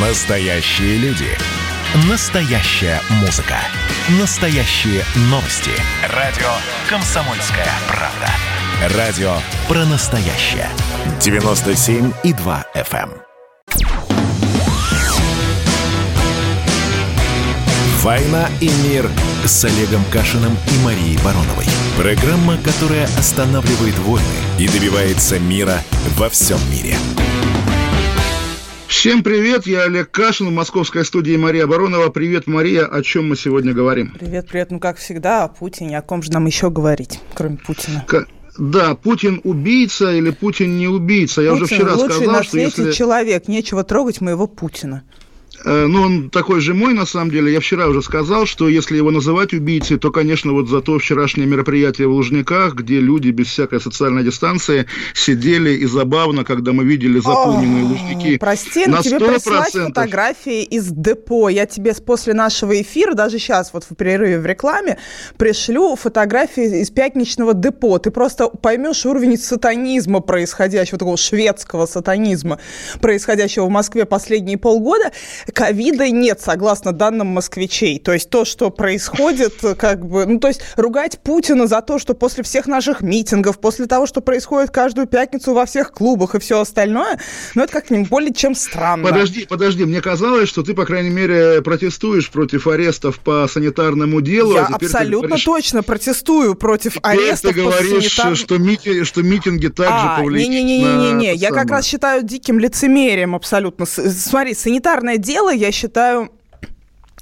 Настоящие люди. Настоящая музыка. Настоящие новости. Радио «Комсомольская правда». Радио про настоящее. 97,2 FM. «Война и мир» с Олегом Кашиным и Марией Бароновой. Программа, которая останавливает войны и добивается мира во всем мире. Всем привет, я Олег Кашин в московской студии Мария Баронова. Привет, Мария, о чем мы сегодня говорим? Привет, привет. Ну, как всегда, о Путине. О ком же нам еще говорить, кроме Путина? К... Да, Путин убийца или Путин не убийца. Я Путин уже вчера лучший сказал, на что если... человек. Нечего трогать моего Путина. Э, Ну, он такой же мой, на самом деле. Я вчера уже сказал, что если его называть убийцей, то, конечно, вот за то вчерашнее мероприятие в Лужниках, где люди без всякой социальной дистанции сидели и забавно, когда мы видели заполненные О, Лужники. Прости, на но тебе прислать 100%. фотографии из депо. Я тебе после нашего эфира, даже сейчас вот в перерыве в рекламе, пришлю фотографии из пятничного депо. Ты просто поймешь уровень сатанизма происходящего, такого шведского сатанизма, происходящего в Москве последние полгода. Ковида нет, согласно данным москвичей. То есть то, что происходит, как бы, ну, то есть ругать Путина за то, что после всех наших митингов, после того, что происходит каждую пятницу во всех клубах и все остальное, ну, это как-нибудь более чем странно. Подожди, подожди, мне казалось, что ты, по крайней мере, протестуешь против арестов по санитарному делу. Я а теперь ты абсолютно говоришь- точно протестую против теперь арестов ты говоришь, по санитар- что, мити- что митинги также А, повлияют не-не-не-не-не, на я это как самое. раз считаю диким лицемерием абсолютно. Смотри, санитарное дело я считаю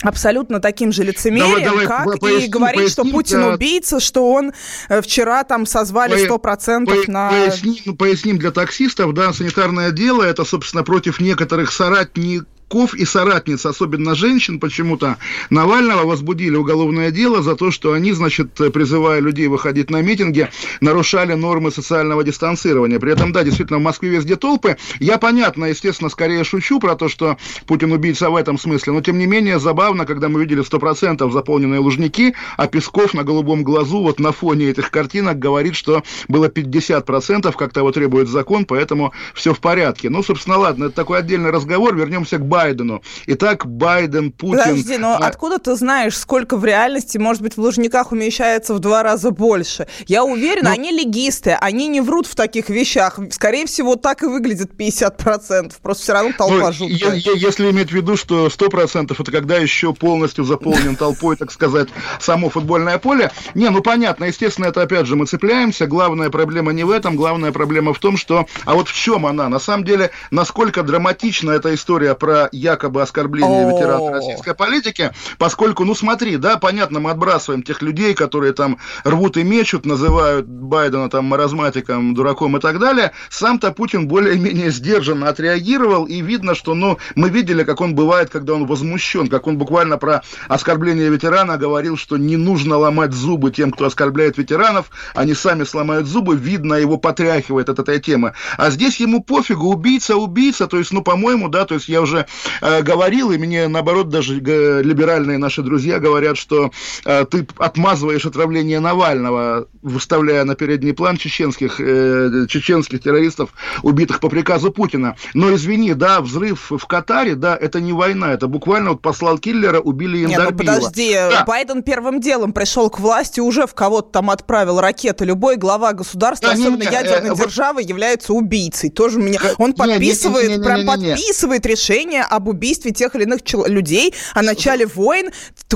абсолютно таким же лицемерием, Давай, давай, как по- и поясни, говорить, что поясни, Путин да. убийца, что он э, вчера там созвали По- 100% По- на... поясним, поясним для таксистов, да, санитарное дело, это, собственно, против некоторых соратников и соратниц, особенно женщин, почему-то Навального возбудили уголовное дело за то, что они, значит, призывая людей выходить на митинги, нарушали нормы социального дистанцирования. При этом, да, действительно, в Москве везде толпы. Я, понятно, естественно, скорее шучу про то, что Путин убийца в этом смысле, но, тем не менее, забавно, когда мы видели 100% заполненные лужники, а Песков на голубом глазу вот на фоне этих картинок говорит, что было 50%, как того требует закон, поэтому все в порядке. Ну, собственно, ладно, это такой отдельный разговор, вернемся к Байдену. Итак, Байден, Путин... Подожди, но а, откуда ты знаешь, сколько в реальности, может быть, в Лужниках умещается в два раза больше? Я уверена, Ну- они легисты, они не врут в таких вещах. Скорее всего, так и выглядит 50%. Просто все равно толпа ну, жуткая. е- е- если иметь в виду, что 100% это когда еще полностью заполнен толпой, так сказать, само футбольное поле. Не, ну понятно, естественно, это опять же мы цепляемся. Главная проблема не в этом, главная проблема в том, что... А вот в чем она? На самом деле, насколько драматична эта история про якобы оскорбление О. ветерана российской политики, поскольку, ну смотри, да, понятно, мы отбрасываем тех людей, которые там рвут и мечут, называют Байдена там маразматиком, дураком и так далее. Сам-то Путин более-менее сдержанно отреагировал, и видно, что, ну, мы видели, как он бывает, когда он возмущен, как он буквально про оскорбление ветерана говорил, что не нужно ломать зубы тем, кто оскорбляет ветеранов, они сами сломают зубы, видно, его потряхивает от этой темы. А здесь ему пофигу, убийца, убийца, то есть, ну, по-моему, да, то есть я уже говорил, и мне, наоборот, даже э, либеральные наши друзья говорят, что э, ты отмазываешь отравление Навального, выставляя на передний план чеченских, э, чеченских террористов, убитых по приказу Путина. Но извини, да, взрыв в Катаре, да, это не война, это буквально вот послал киллера, убили Не, ну Яндарбиева. подожди, Да. Байден первым делом пришел к власти, уже в кого-то там отправил ракеты. Любой глава государства, Да, не, особенно не, ядерной э, вот- державы, является убийцей. Тоже меня... Он не, не, подписывает, не, не, прям не, не, не. подписывает решение об убийстве тех или иных людей, о начале войн,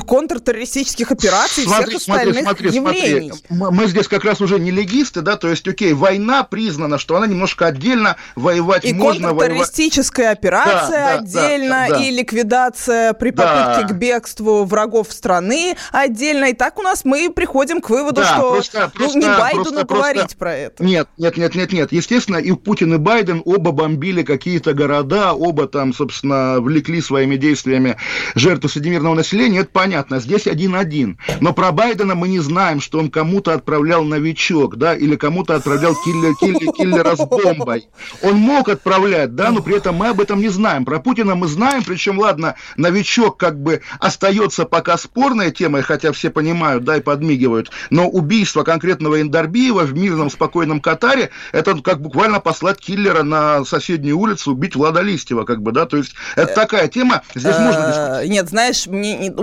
контртеррористических операций и всех остальных явлений. Мы, мы здесь как раз уже не легисты, да, то есть, окей, война признана, что она немножко отдельно, воевать И можно, воевать... контртеррористическая операция Да, да, отдельно, да, да. и ликвидация при Да. попытке к бегству врагов страны отдельно. И так у нас мы приходим к выводу, Да, что просто- ну, не просто- Байдену просто- говорить просто- про это. Нет, нет, нет, нет, нет. Естественно, и Путин, и Байден оба бомбили какие-то города, оба там, собственно, влекли своими действиями жертвы среди мирного населения. Это понятно. Здесь один-один. Но про Байдена мы не знаем, что он кому-то отправлял новичок, да, или кому-то отправлял киллер, киллер, киллера с бомбой. Он мог отправлять, да, но при этом мы об этом не знаем. Про Путина мы знаем, причем, ладно, новичок как бы остается пока спорной темой, хотя все понимают, да, и подмигивают, но убийство конкретного Индарбиева в мирном спокойном Катаре, это как буквально послать киллера на соседнюю улицу, убить Влада Листьева, как бы, да, то есть Это такая тема, здесь можно... Нет, знаешь, у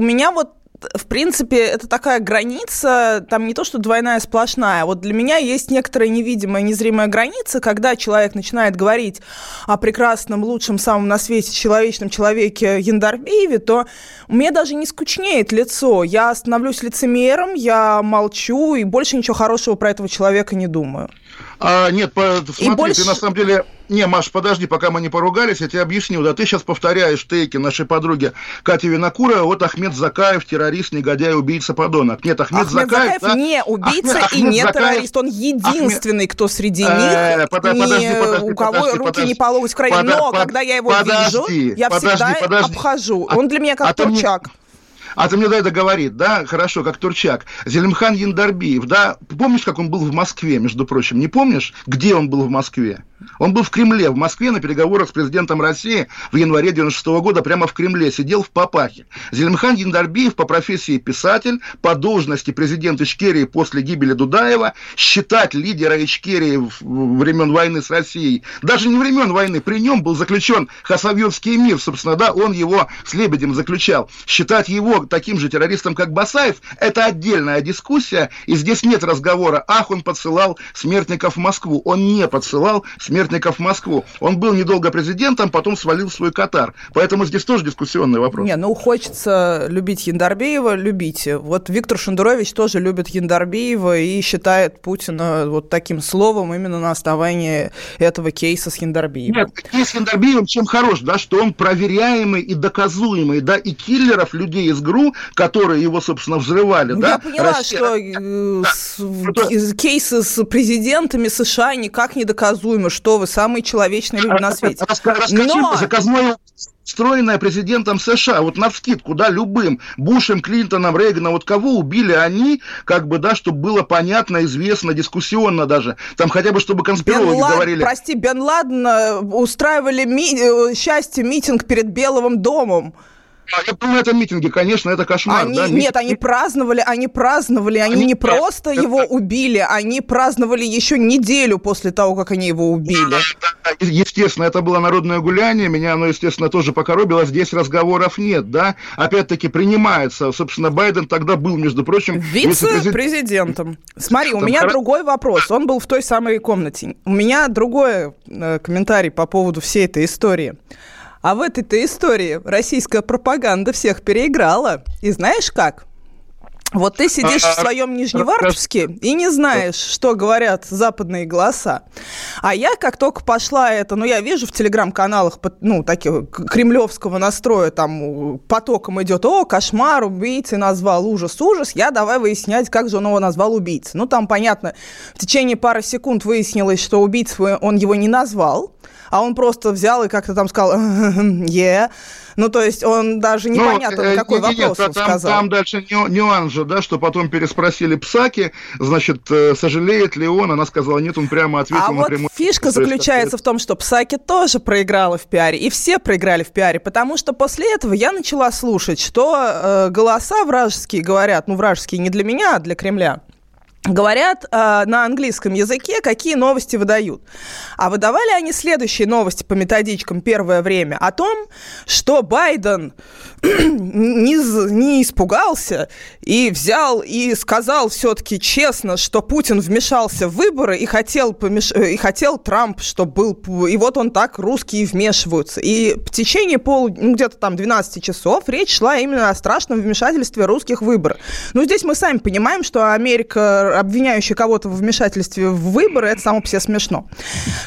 меня вот в принципе, это такая граница, там не то, что двойная сплошная. Вот для меня есть некоторая невидимая, незримая граница, когда человек начинает говорить о прекрасном, лучшем, самом на свете человечном человеке Яндарбиеве, то мне даже не скучнеет лицо. Я становлюсь лицемером, я молчу и больше ничего хорошего про этого человека не думаю. А, нет, по, смотри, больше... ты на самом деле... Не, Маш, подожди, пока мы не поругались, я тебе объясню. Да ты сейчас повторяешь тейки нашей подруги Кати Винокура, вот Ахмед Закаев, террорист, негодяй, убийца, подонок. Нет, Ахмед, Ахмед Закаев... Закаев да? не убийца Ахмед, и не Закаев... террорист. Он единственный, Ахмед... кто среди них, э, подожди, не... подожди, у кого подожди, руки подожди, не по локоть в крови. Но под... когда я его подожди, вижу, я подожди, всегда подожди. обхожу. А Он для меня как а турчак. Мне... А ты мне дай договорит, да, хорошо, как Турчак. Зелимхан Яндарбиев, да, помнишь, как он был в Москве, между прочим, не помнишь, где он был в Москве? Он был в Кремле, в Москве на переговорах с президентом России в январе 96 года, прямо в Кремле, сидел в Папахе. Зелимхан Яндарбиев по профессии писатель, по должности президент Ичкерии после гибели Дудаева, считать лидера Ичкерии времен войны с Россией, даже не времен войны, при нем был заключен Хасавюрский мир, собственно, да, он его с Лебедем заключал. Считать его таким же террористом, как Басаев, это отдельная дискуссия, и здесь нет разговора, ах, он подсылал смертников в Москву. Он не подсылал смертников в Москву. Он был недолго президентом, потом свалил свой Катар. Поэтому здесь тоже дискуссионный вопрос. Не, ну хочется любить Яндарбеева, любите. Вот Виктор Шендерович тоже любит Яндарбеева и считает Путина вот таким словом именно на основании этого кейса с Яндарбеевым. Нет, кейс с Яндарбеевым чем хорош, да, что он проверяемый и доказуемый, да, и киллеров людей из ГРУ, которые его, собственно, взрывали, ну, да. Я поняла, Россия... что э, с, кейсы с президентами США никак не доказуемы, что вы самые человечные люди на свете. Расскажи Но... заказное встроенная президентом США, вот на вскидку, да, любым, Бушем, Клинтоном, Рейганом, вот кого убили они, как бы, да, чтобы было понятно, известно, дискуссионно даже, там хотя бы, чтобы конспирологи Бен Лад... говорили. Прости, Бен Ладен э, устраивали ми... Э, счастье митинг перед Белым домом. Я был на этом митинге, конечно, это кошмар. Они, да? Нет, они праздновали, они праздновали, они, они не просто это... его убили, они праздновали еще неделю после того, как они его убили. Да, да, естественно, это было народное гуляние, меня оно, естественно, тоже покоробило, здесь разговоров нет, да, опять-таки принимается, собственно, Байден тогда был, между прочим... Вице-президентом. Смотри, у меня другой вопрос, он был в той самой комнате. У меня другой э, комментарий по поводу всей этой истории. А в этой-то истории российская пропаганда всех переиграла. И знаешь как? Вот ты сидишь в своем Нижневартовске и не знаешь, что говорят западные голоса. А я, как только пошла это, ну, я вижу в телеграм-каналах, ну, таких кремлевского настроя, там потоком идет, о, кошмар, убийцы назвал, ужас, ужас, я давай выяснять, как же он его назвал убийцей. Ну, там, понятно, в течение пары секунд выяснилось, что убийцей он его не назвал, а он просто взял и как-то там сказал «е». Ну, то есть он даже непонятно, ну, какой нет, вопрос нет, там, сказал. Там дальше нюанс же, да, что потом переспросили Псаки, значит, э, сожалеет ли он, она сказала нет, он прямо ответил а напрямую. вот фишка заключается в том, что Псаки тоже проиграла в пиаре, и все проиграли в пиаре, потому что после этого я начала слушать, что э, голоса вражеские говорят, ну, вражеские не для меня, а для Кремля говорят э, на английском языке, какие новости выдают. А выдавали они следующие новости по методичкам первое время о том, что Байден не, не испугался и взял и сказал все-таки честно, что Путин вмешался в выборы и хотел, помеш... и хотел Трамп, чтобы был... И вот он так, русские вмешиваются. И в течение пол, ну, где-то там 12 часов речь шла именно о страшном вмешательстве русских в выборы. Ну, здесь мы сами понимаем, что Америка, обвиняющая кого-то в вмешательстве в выборы, это само по себе смешно.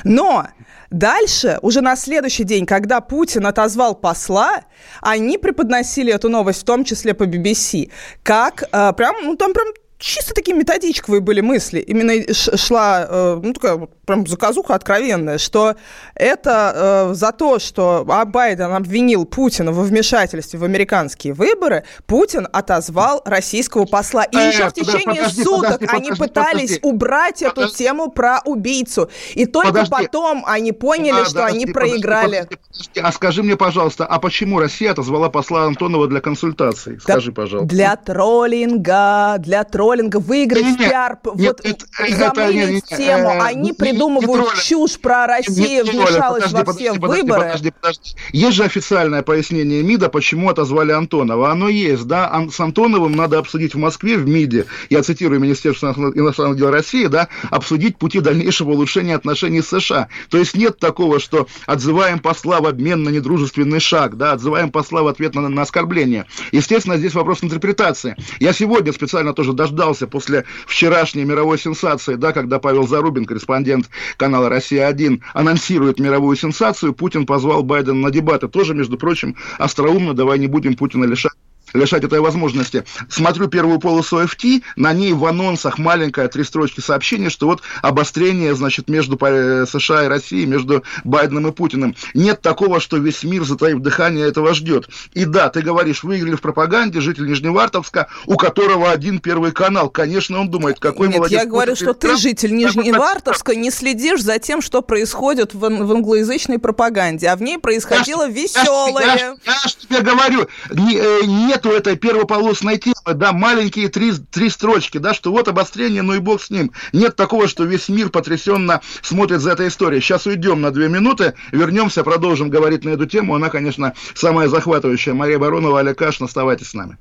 Но Дальше, уже на следующий день, когда Путин отозвал посла, они преподносили эту новость, в том числе по BBC, как э, прям, ну там прям чисто такие методичковые были мысли. Именно шла, э, ну, такая прям заказуха откровенная, что это э, за то, что Байден обвинил Путина во вмешательстве в американские выборы, Путин отозвал российского посла. И еще в течение подожди, суток подожди, они подожди, пытались подожди. убрать эту подожди. тему про убийцу. И только подожди. потом они поняли, да, что да, они подожди, проиграли. Подожди, подожди. А скажи мне, пожалуйста, а почему Россия отозвала посла Антонова для консультаций? Скажи, пожалуйста. Для троллинга, для троллинга троллинга, выиграть нет, пиар, нет, вот это, замылить это, тему. Э, Они не, придумывают не чушь про Россию, вмешалась подожди, во подожди, все подожди, выборы. Подожди, подожди. Есть же официальное пояснение МИДа, почему отозвали Антонова. Оно есть, да, с Антоновым надо обсудить в Москве, в МИДе, я цитирую Министерство иностранных дел России, да, обсудить пути дальнейшего улучшения отношений с США. То есть нет такого, что отзываем посла в обмен на недружественный шаг, да, отзываем посла в ответ на, на оскорбление. Естественно, здесь вопрос интерпретации. Я сегодня специально тоже дождался после вчерашней мировой сенсации, да, когда Павел Зарубин, корреспондент канала «Россия-1», анонсирует мировую сенсацию, Путин позвал Байдена на дебаты. Тоже, между прочим, остроумно, давай не будем Путина лишать лишать этой возможности. Смотрю первую полосу FT, на ней в анонсах маленькая три строчки сообщения, что вот обострение, значит, между э, США и Россией, между Байденом и Путиным. Нет такого, что весь мир, затаив дыхание, этого ждет. И да, ты говоришь, выиграли в пропаганде житель Нижневартовска, у которого один первый канал. Конечно, он думает, какой Нет, молодец. я говорю, что ты, житель Нижневартовска, не следишь за тем, что происходит в, в англоязычной пропаганде, а в ней происходило я, веселое. Я, я, я, я ж тебе говорю, не, э, нет нету этой первополосной темы, да, маленькие три, три строчки, да, что вот обострение, ну и бог с ним. Нет такого, что весь мир потрясенно смотрит за этой историей. Сейчас уйдем на две минуты, вернемся, продолжим говорить на эту тему. Она, конечно, самая захватывающая. Мария Баронова, Олег Кашин, оставайтесь с нами.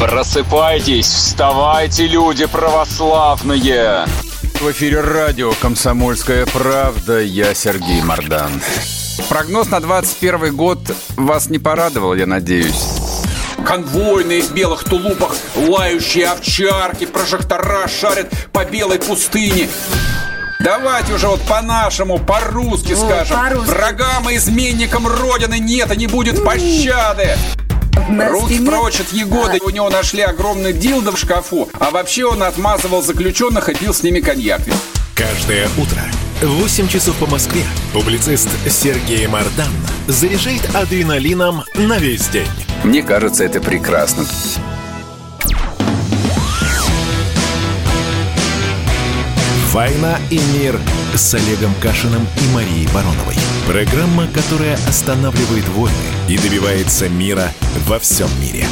Просыпайтесь, вставайте, люди православные! В эфире радио «Комсомольская правда». Я Сергей Мордан. Прогноз на 21 год вас не порадовал, я надеюсь. Конвойные в белых тулупах, лающие овчарки, прожектора шарят по белой пустыне. Давайте уже вот по-нашему, по-русски О, скажем. По Врагам и изменникам Родины нет и не будет пощады. Прочь от Егоды. У него нашли огромный дилдо в шкафу. А вообще он отмазывал заключенных и пил с ними коньяк. Каждое утро 8 часов по Москве публицист Сергей Мардан заряжает адреналином на весь день. Мне кажется, это прекрасно. «Война и мир» с Олегом Кашиным и Марией Бароновой. Программа, которая останавливает войны и добивается мира во всем мире.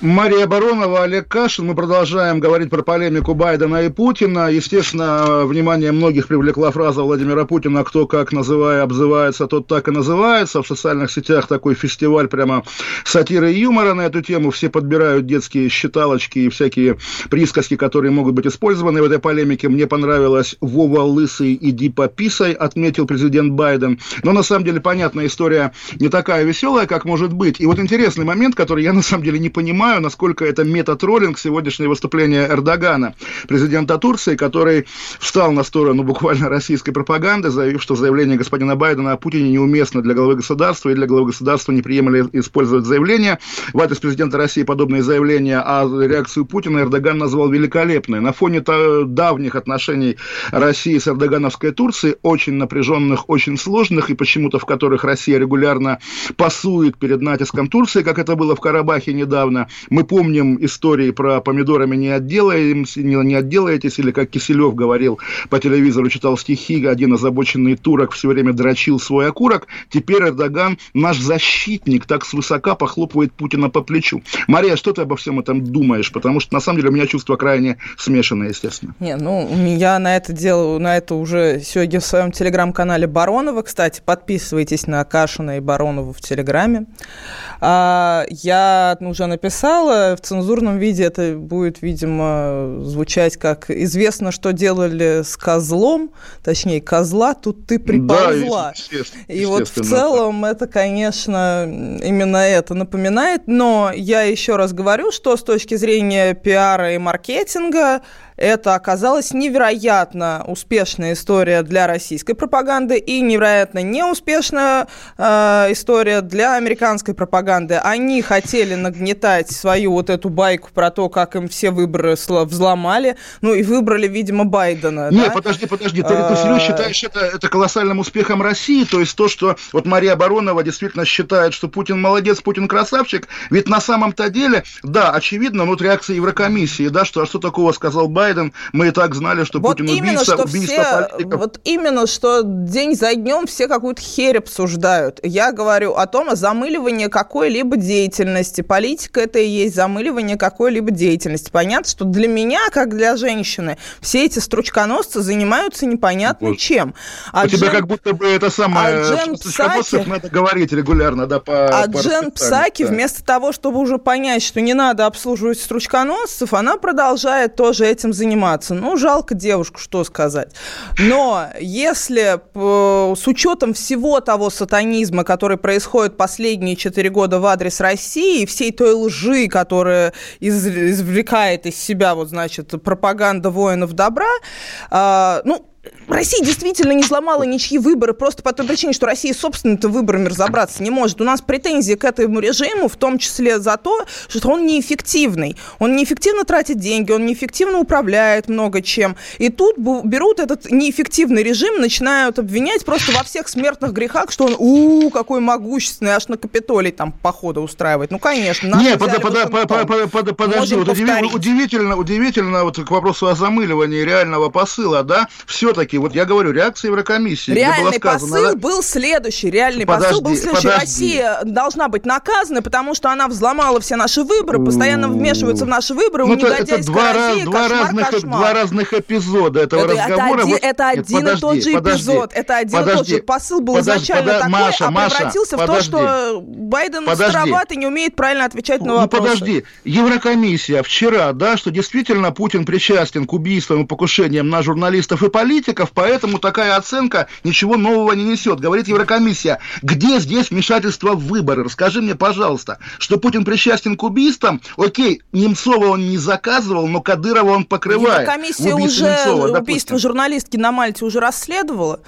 Мария Баронова, Олег Кашин. Мы продолжаем говорить про полемику Байдена и Путина. Естественно, внимание многих привлекла фраза Владимира Путина «Кто как называя, обзывается, тот так и называется». В социальных сетях такой фестиваль прямо сатиры и юмора на эту тему. Все подбирают детские считалочки и всякие присказки, которые могут быть использованы в этой полемике. Мне понравилось «Вова лысый, иди пописай», отметил президент Байден. Но на самом деле, понятная история не такая веселая, как может быть. И вот интересный момент, который я на самом деле не понимаю, понимаю, насколько это метатроллинг сегодняшнее выступление Эрдогана, президента Турции, который встал на сторону буквально российской пропаганды, заявив, что заявление господина Байдена о Путине неуместно для главы государства, и для главы государства неприемлемо использовать заявление. В адрес президента России подобные заявления, а реакцию Путина Эрдоган назвал великолепной. На фоне давних отношений России с эрдогановской Турцией, очень напряженных, очень сложных, и почему-то в которых Россия регулярно пасует перед натиском Турции, как это было в Карабахе недавно, мы помним истории про помидорами не отделаемся, не, не отделаетесь, или как Киселев говорил по телевизору, читал стихи, один озабоченный турок все время дрочил свой окурок. Теперь Эрдоган, наш защитник, так свысока похлопывает Путина по плечу. Мария, что ты обо всем этом думаешь? Потому что, на самом деле, у меня чувство крайне смешанное, естественно. Не, ну, я на это делаю, на это уже сегодня в своем телеграм-канале Баронова. Кстати, подписывайтесь на Кашина и Баронову в Телеграме. А, я уже написала, в цензурном виде это будет, видимо, звучать как «известно, что делали с козлом», точнее, козла, тут ты приползла. Да, естественно, И вот в целом это, конечно, именно это напоминает, но я еще раз говорю, что с точки зрения пиара и маркетинга это оказалась невероятно успешная история для российской пропаганды и невероятно неуспешная э, история для американской пропаганды. Они хотели нагнетать свою вот эту байку про то, как им все выборы взломали, ну и выбрали, видимо, Байдена. Нет, да? подожди, подожди, ты, ты серьезно считаешь это, это колоссальным успехом России? То есть то, что вот Мария Баронова действительно считает, что Путин молодец, Путин красавчик, ведь на самом-то деле, да, очевидно, вот реакция Еврокомиссии, да, что а что такого сказал Байден, Байден. Мы и так знали, что вот Путин именно, убийца, что убийца все, политиков. Вот именно, что день за днем все какую-то херь обсуждают. Я говорю о том, о замыливании какой-либо деятельности. Политика это и есть замыливание какой-либо деятельности. Понятно, что для меня, как для женщины, все эти стручконосцы занимаются непонятно Вот. чем. А У тебя Джен- как будто бы это самое... а Джен Псаки- надо говорить регулярно, да, по А по Джен Псаки, да. вместо того, чтобы уже понять, что не надо обслуживать стручконосцев, она продолжает тоже этим заниматься. Ну, жалко девушку, что сказать. Но если э, с учетом всего того сатанизма, который происходит последние четыре года в адрес России, всей той лжи, которая из- извлекает из себя, вот, значит, пропаганда воинов добра, э, ну, Россия действительно не сломала ничьи выборы просто по той причине, что Россия собственными выборами разобраться не может. У нас претензии к этому режиму, в том числе за то, что он неэффективный. Он неэффективно тратит деньги, он неэффективно управляет много чем. И тут берут этот неэффективный режим, начинают обвинять просто во всех смертных грехах, что он, у какой могущественный, аж на Капитолий там походы устраивает. Ну, конечно. Не, под- под- под- под- под- подожди, вот удивительно, удивительно, вот к вопросу о замыливании реального посыла, да, все-таки, вот я говорю, реакция Еврокомиссии, где было Реальный сказано, посыл да, был следующий. Реальный Подожди, посыл был следующий. подожди. Россия должна быть наказана, потому что она взломала все наши выборы, постоянно вмешивается в наши выборы. Ну, у это, это два, раз- России два, кошмар, разных, кошмар. два разных эпизода этого Это, это разговора. один, Вот- это Нет, один и тот подожди, же подожди, эпизод. Это один и тот подожди, же. Посыл был подожди, изначально подо- такой, Маша, а Маша, превратился в то, подожди. что Байден Подожди. староват и не умеет правильно отвечать на Ну, вопросы. подожди, Еврокомиссия вчера, да, что действительно Путин причастен к убийствам и покушениям на журналистов и политиков, поэтому такая оценка ничего нового не несет. Говорит Еврокомиссия, где здесь вмешательство в выборы? Расскажи мне, пожалуйста, что Путин причастен к убийствам? Окей, Немцова он не заказывал, но Кадырова он покрывает. Еврокомиссия уже Немцова, допустим. убийство журналистки на Мальте уже расследовала.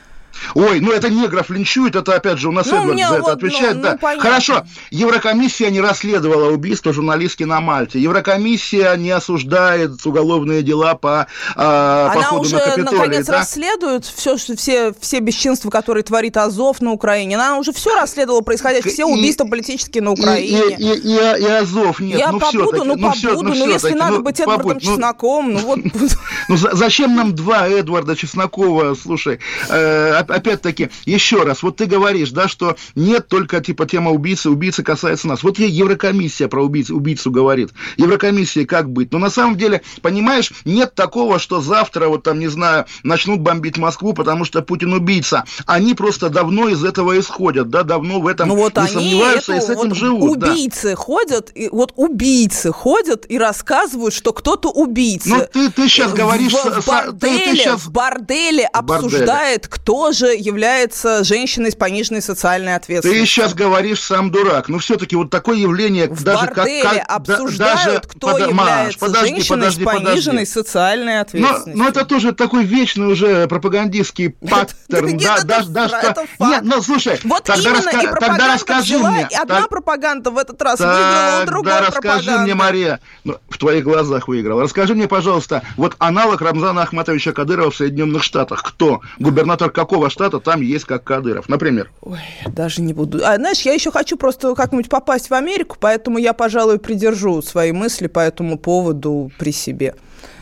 Ой, ну это негров линчуют, это опять же у нас Ну, Эдвард за это вот, отвечает. ну, да. ну, понятно. Хорошо, Еврокомиссия не расследовала убийство журналистки на Мальте. Еврокомиссия не осуждает уголовные дела по а, Она походу уже на Капитолий. наконец да? расследует все, все, все бесчинства, которые творит Азов на Украине. Она уже все расследовала происходящее, все И- убийства политические на И, Украине. и, и, и, и Азов нет, Я ну побуду, все-таки. ну побуду, ну, всё-таки, если надо ну, быть Эдвардом побудь, ну, Чесноком, ну вот... Ну за- зачем нам два Эдварда Чеснокова? Слушай, э, опять-таки, еще раз, вот ты говоришь, да, что нет только типа тема убийцы, убийца касается нас. Вот ей Еврокомиссия про убийцу, убийцу говорит. Еврокомиссия как быть? Но на самом деле, понимаешь, нет такого, что завтра, вот там, не знаю, начнут бомбить Москву, потому что Путин убийца. Они просто давно из этого исходят, да, давно в этом Ну вот не они, сомневаются и эту с этим вот живут. да. убийцы ходят, и вот убийцы ходят и рассказывают, что кто-то убийца. Ну, ты, ты сейчас в- говоришь... в, са- ты- борделе, ты щас- в борделе борделе. обсуждает, кто же является женщиной с пониженной социальной Ты ответственностью. сейчас говоришь сам дурак. Но все-таки вот такое явление, В даже как, как- да- обсуждают, даже- кто Маш, является подожди, женщиной подожди, с пониженной подожди. социальной Но, ответственностью. но это тоже такой вечный уже пропагандистский паттерн. да, это да, да. Нет, ну слушай, Вот тогда, именно раска- и тогда расскажи взяла, мне. и одна так- пропаганда в этот раз выиграла у другой Тогда расскажи пропаганды. мне, Мария, ну, в твоих глазах выиграл. Расскажи мне, пожалуйста, вот аналог Рамзана Ахматовича Кадырова в Соединенных Штатах. Кто? Губернатор какого штата там есть как Кадыров? Например. Ой, даже не буду. А знаешь, я еще хочу просто как-нибудь попасть в Америку, поэтому я, пожалуй, придержу свои мысли по этому поводу при себе.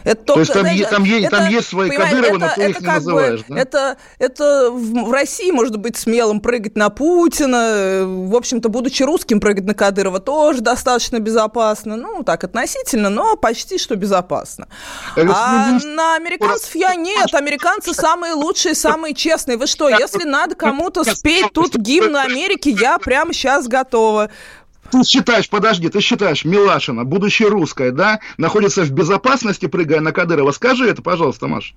Это только, есть там знаешь, е- там е- там есть свои Кадыровы, но это- ты их это не как называешь, бы- да? Это, это в, России может быть смелым прыгать на Путина, э, в общем-то, будучи русским, прыгать на Кадырова тоже достаточно безопасно. Ну, так, относительно, но почти что безопасно. Говорю, А на американцев я нет. Американцы самые лучшие, самые честные. Вы что, если надо кому-то спеть тут гимн Америки, я прямо сейчас готова. Ты считаешь, подожди, ты считаешь, Милашина, будучи русская, да, находится в безопасности, прыгая на Кадырова? Скажи это, пожалуйста, Маш.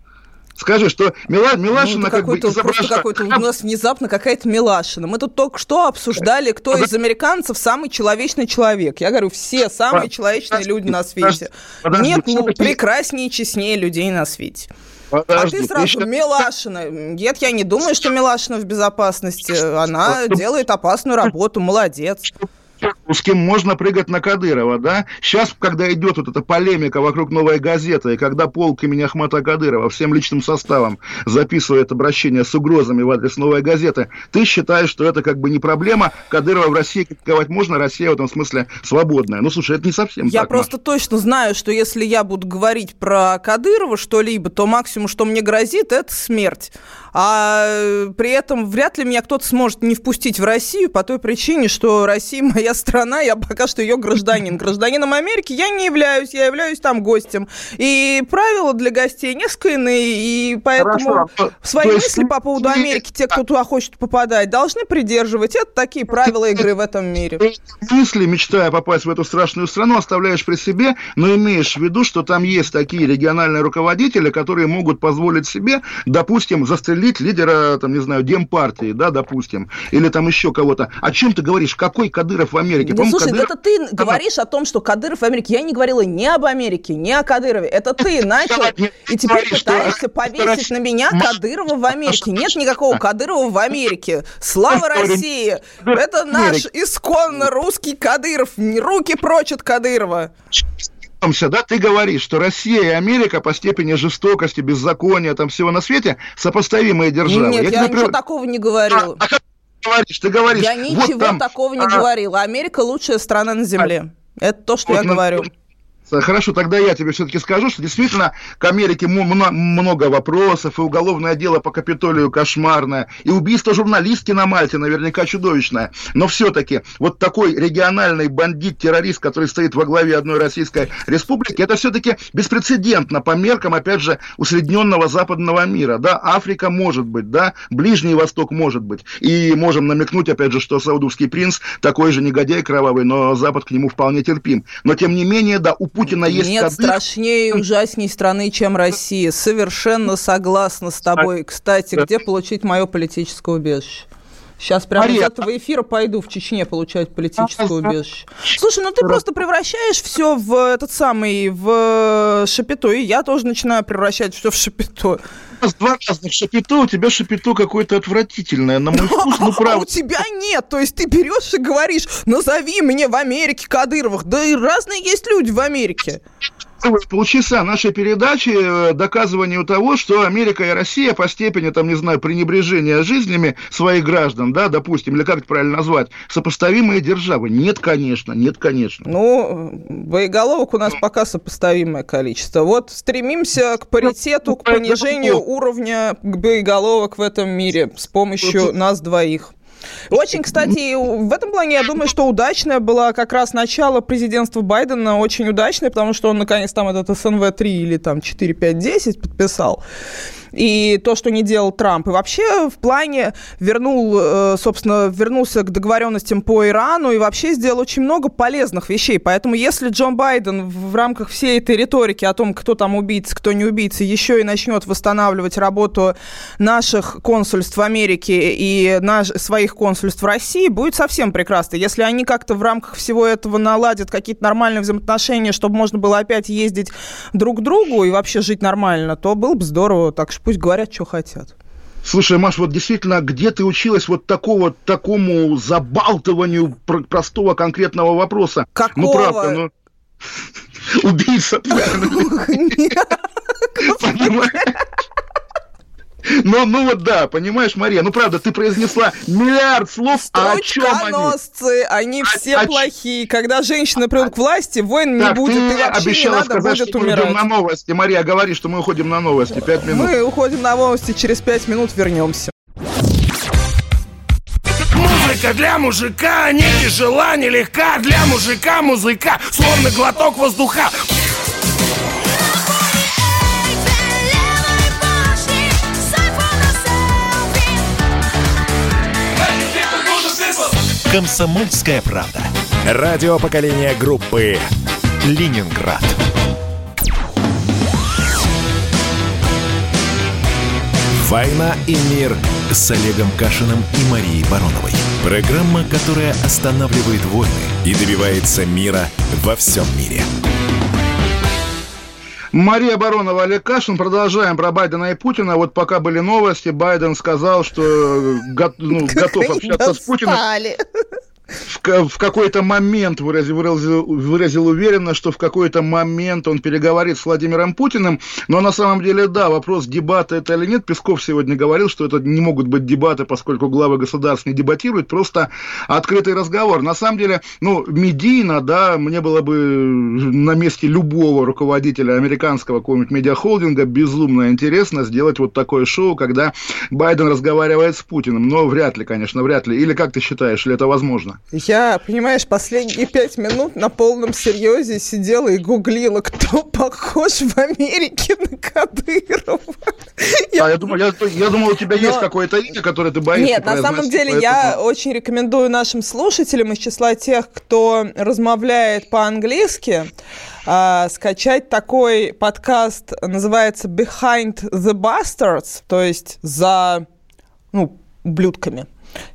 Скажи, что Мила, Ну, Милашина это как бы изображает... у нас внезапно какая-то милашина. Мы тут только что обсуждали, кто из американцев самый человечный человек. Я говорю, все самые Под- человечные люди на свете. подожди, Нет ну, прекраснее и честнее людей на свете. А Подожди, ты сразу щас- Милашина. Нет, я не думаю, что Милашина в безопасности. Она делает опасную работу, молодец. Кем можно прыгать на Кадырова, да? Сейчас, когда идет вот эта полемика вокруг новой газеты, и когда полк имени Ахмата Кадырова всем личным составом записывает обращение с угрозами в адрес новой газеты, ты считаешь, что это как бы не проблема, Кадырова в России критиковать можно, Россия в этом смысле свободная. Ну, слушай, это не совсем Я так, просто Маш. точно знаю, что если я буду говорить про Кадырова что-либо, то максимум, что мне грозит, это смерть. А э, при этом вряд ли меня кто-то сможет не впустить в Россию по той причине, что Россия моя страна, я пока что ее гражданин. Гражданином Америки я не являюсь, я являюсь там гостем. И правила для гостей несколько иные, и поэтому Хорошо. свои То мысли по поводу Америки, те, кто туда хочет попадать, должны придерживать. Это такие правила игры в этом мире. мысли, мечтая попасть в эту страшную страну, оставляешь при себе, но имеешь в виду, что там есть такие региональные руководители, которые могут позволить себе, допустим, застрелить лидера, там, не знаю, Демпартии, да, допустим, или там еще кого-то. О чем ты говоришь? Какой Кадыров в Америке? По-моему, слушай, Кадыров- это ты говоришь о том, что Кадыров в Америке. Я не говорила ни об Америке, ни о Кадырове. Это ты начал, и теперь пытаешься повесить на меня Кадырова в Америке. Нет никакого Кадырова в Америке. Слава России! Это наш исконно русский Кадыров. Руки прочь от Кадырова. Вернемся, да, ты говоришь, что Россия и Америка по степени жестокости, беззакония, там всего на свете сопоставимые державы. Нет, тебе я ничего прив- такого не говорила. А, а как ты говоришь? Ты говоришь, Я вот ничего там, такого не а, говорила. Америка лучшая страна на Земле. Это то, что я Вот, ну, говорю. Хорошо, тогда я тебе все-таки скажу, что действительно к Америке много вопросов, и уголовное дело по Капитолию кошмарное, и убийство журналистки на Мальте наверняка чудовищное. Но все-таки вот такой региональный бандит-террорист, который стоит во главе одной Российской Республики, это все-таки беспрецедентно по меркам, опять же, усредненного западного мира. Да, Африка может быть, да, Ближний Восток может быть. И можем намекнуть, опять же, что саудовский принц такой же негодяй кровавый, но Запад к нему вполне терпим. Но тем не менее, да, у Путина есть Нет Кадыров. страшнее и ужасней страны, чем Россия. Совершенно согласна с тобой. Кстати, где получить мое политическое убежище? Сейчас прямо из Мария, этого эфира пойду в Чечне получать политическое убежище. Слушай, ну ты просто превращаешь все в этот самый, в шапито, и я тоже начинаю превращать все в шапито. Нас два разных шапито, у тебя шапито какое-то отвратительное, на мой вкус, ну А у правда. тебя нет. То есть ты берешь и говоришь, назови мне в Америке Кадыровых. Да и разные есть люди в Америке. Полчаса нашей передачи э, доказыванию того, что Америка и Россия по степени, там, не знаю, пренебрежения жизнями своих граждан, да, допустим, или как это правильно назвать, сопоставимые державы. Нет, конечно, нет, конечно. Ну, боеголовок у нас пока сопоставимое количество. Вот стремимся к паритету, к понижению уровня боеголовок в этом мире с помощью нас двоих. Очень, кстати, в этом плане я думаю, что удачное было как раз начало президентства Байдена, очень удачное, потому что он наконец там этот СНВ-3 или там 4, 5, 10 подписал. И то, что не делал Трамп. И вообще в плане вернул, э, собственно, вернулся к договоренностям по Ирану и вообще сделал очень много полезных вещей. Поэтому если Джон Байден в рамках всей этой риторики о том, кто там убийца, кто не убийца, еще и начнет восстанавливать работу наших консульств в Америке и наш, своих консульств в России, будет совсем прекрасно. Если они как-то в рамках всего этого наладят какие-то нормальные взаимоотношения, чтобы можно было опять ездить друг к другу и вообще жить нормально, то было бы здорово. Так что пусть говорят, что хотят. Слушай, Маш, вот действительно, где ты училась вот такого, такому забалтыванию про- простого конкретного вопроса? Какого? Ну, правда, ну... Убийца, понимаешь? Ну, ну вот да, понимаешь, Мария, ну правда, ты произнесла миллиард слов, а о чем они? Они А- все а плохие. Когда женщины придут к власти, войн не Так, будет, ты и вообще не обещала надо сказать, будет что мы уйдем умирать. на новости. Мария, говори, что мы уходим на новости. Пять минут. Мы уходим на новости, через пять минут вернемся. Музыка для мужика не тяжела, не легка Для мужика музыка, словно глоток воздуха «Комсомольская правда». Радио поколения группы «Ленинград». «Война и мир» с Олегом Кашиным и Марией Бароновой. Программа, которая останавливает войны и добивается мира во всем мире. Мария Баронова, Олег Кашин. Продолжаем про Байдена и Путина. Вот пока были новости, Байден сказал, что го- ну, готов общаться с Путиным. В, в какой-то момент выразил, выразил, выразил уверенно, что в какой-то момент он переговорит с Владимиром Путиным, но на самом деле, да, вопрос, дебаты это или нет, Песков сегодня говорил, что это не могут быть дебаты, поскольку главы государств не дебатируют, просто открытый разговор. На самом деле, ну, медийно, да, мне было бы на месте любого руководителя американского какого-нибудь медиахолдинга безумно интересно сделать вот такое шоу, когда Байден разговаривает с Путиным, но вряд ли, конечно, вряд ли. Или как ты считаешь, ли это возможно? Я, понимаешь, последние пять минут на полном серьезе сидела и гуглила, кто похож в Америке на Кадырова. Я... А, я думал, я, я думал, у тебя Но... есть какое-то имя, которое ты боишься Нет, на самом деле поэтому... я очень рекомендую нашим слушателям из числа тех, кто размовляет по-английски, э, скачать такой подкаст, называется Behind the Bastards, то есть за ну, ублюдками.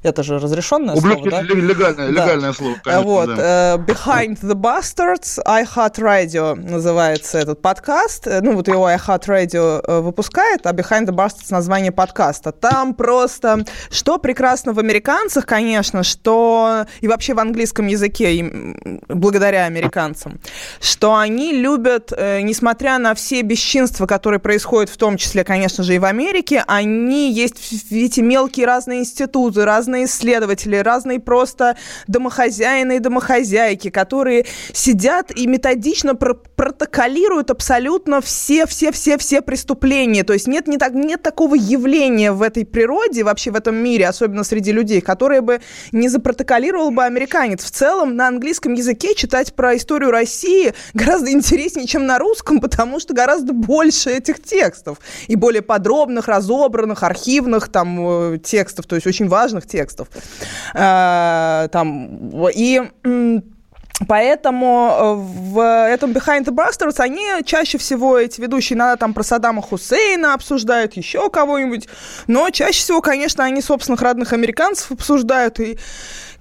Это же разрешенное Ублюдки слово, да? легальное, легальное да. слово, конечно, вот, да. uh, Behind the Bastards, I Heart Radio называется этот подкаст. Э, ну, вот его I Heart Radio э, выпускает, а Behind the Bastards название подкаста. Там просто, что прекрасно в американцах, конечно, что и вообще в английском языке, благодаря американцам, что они любят, несмотря на все бесчинства, которые происходят в том числе, конечно же, и в Америке, они есть эти мелкие разные институты, разные исследователи, разные просто домохозяины и домохозяйки, которые сидят и методично пр протоколируют абсолютно все-все-все-все преступления. То есть нет, не так, нет такого явления в этой природе, вообще в этом мире, особенно среди людей, которое бы не запротоколировал бы американец. В целом на английском языке читать про историю России гораздо интереснее, чем на русском, потому что гораздо больше этих текстов. И более подробных, разобранных, архивных там э, текстов. То есть очень важно важных текстов. Э, там, и Поэтому э, в этом Behind the Bastards они чаще всего, эти ведущие, иногда там про Саддама Хусейна обсуждают, еще кого-нибудь, но чаще всего, конечно, они собственных родных американцев обсуждают, и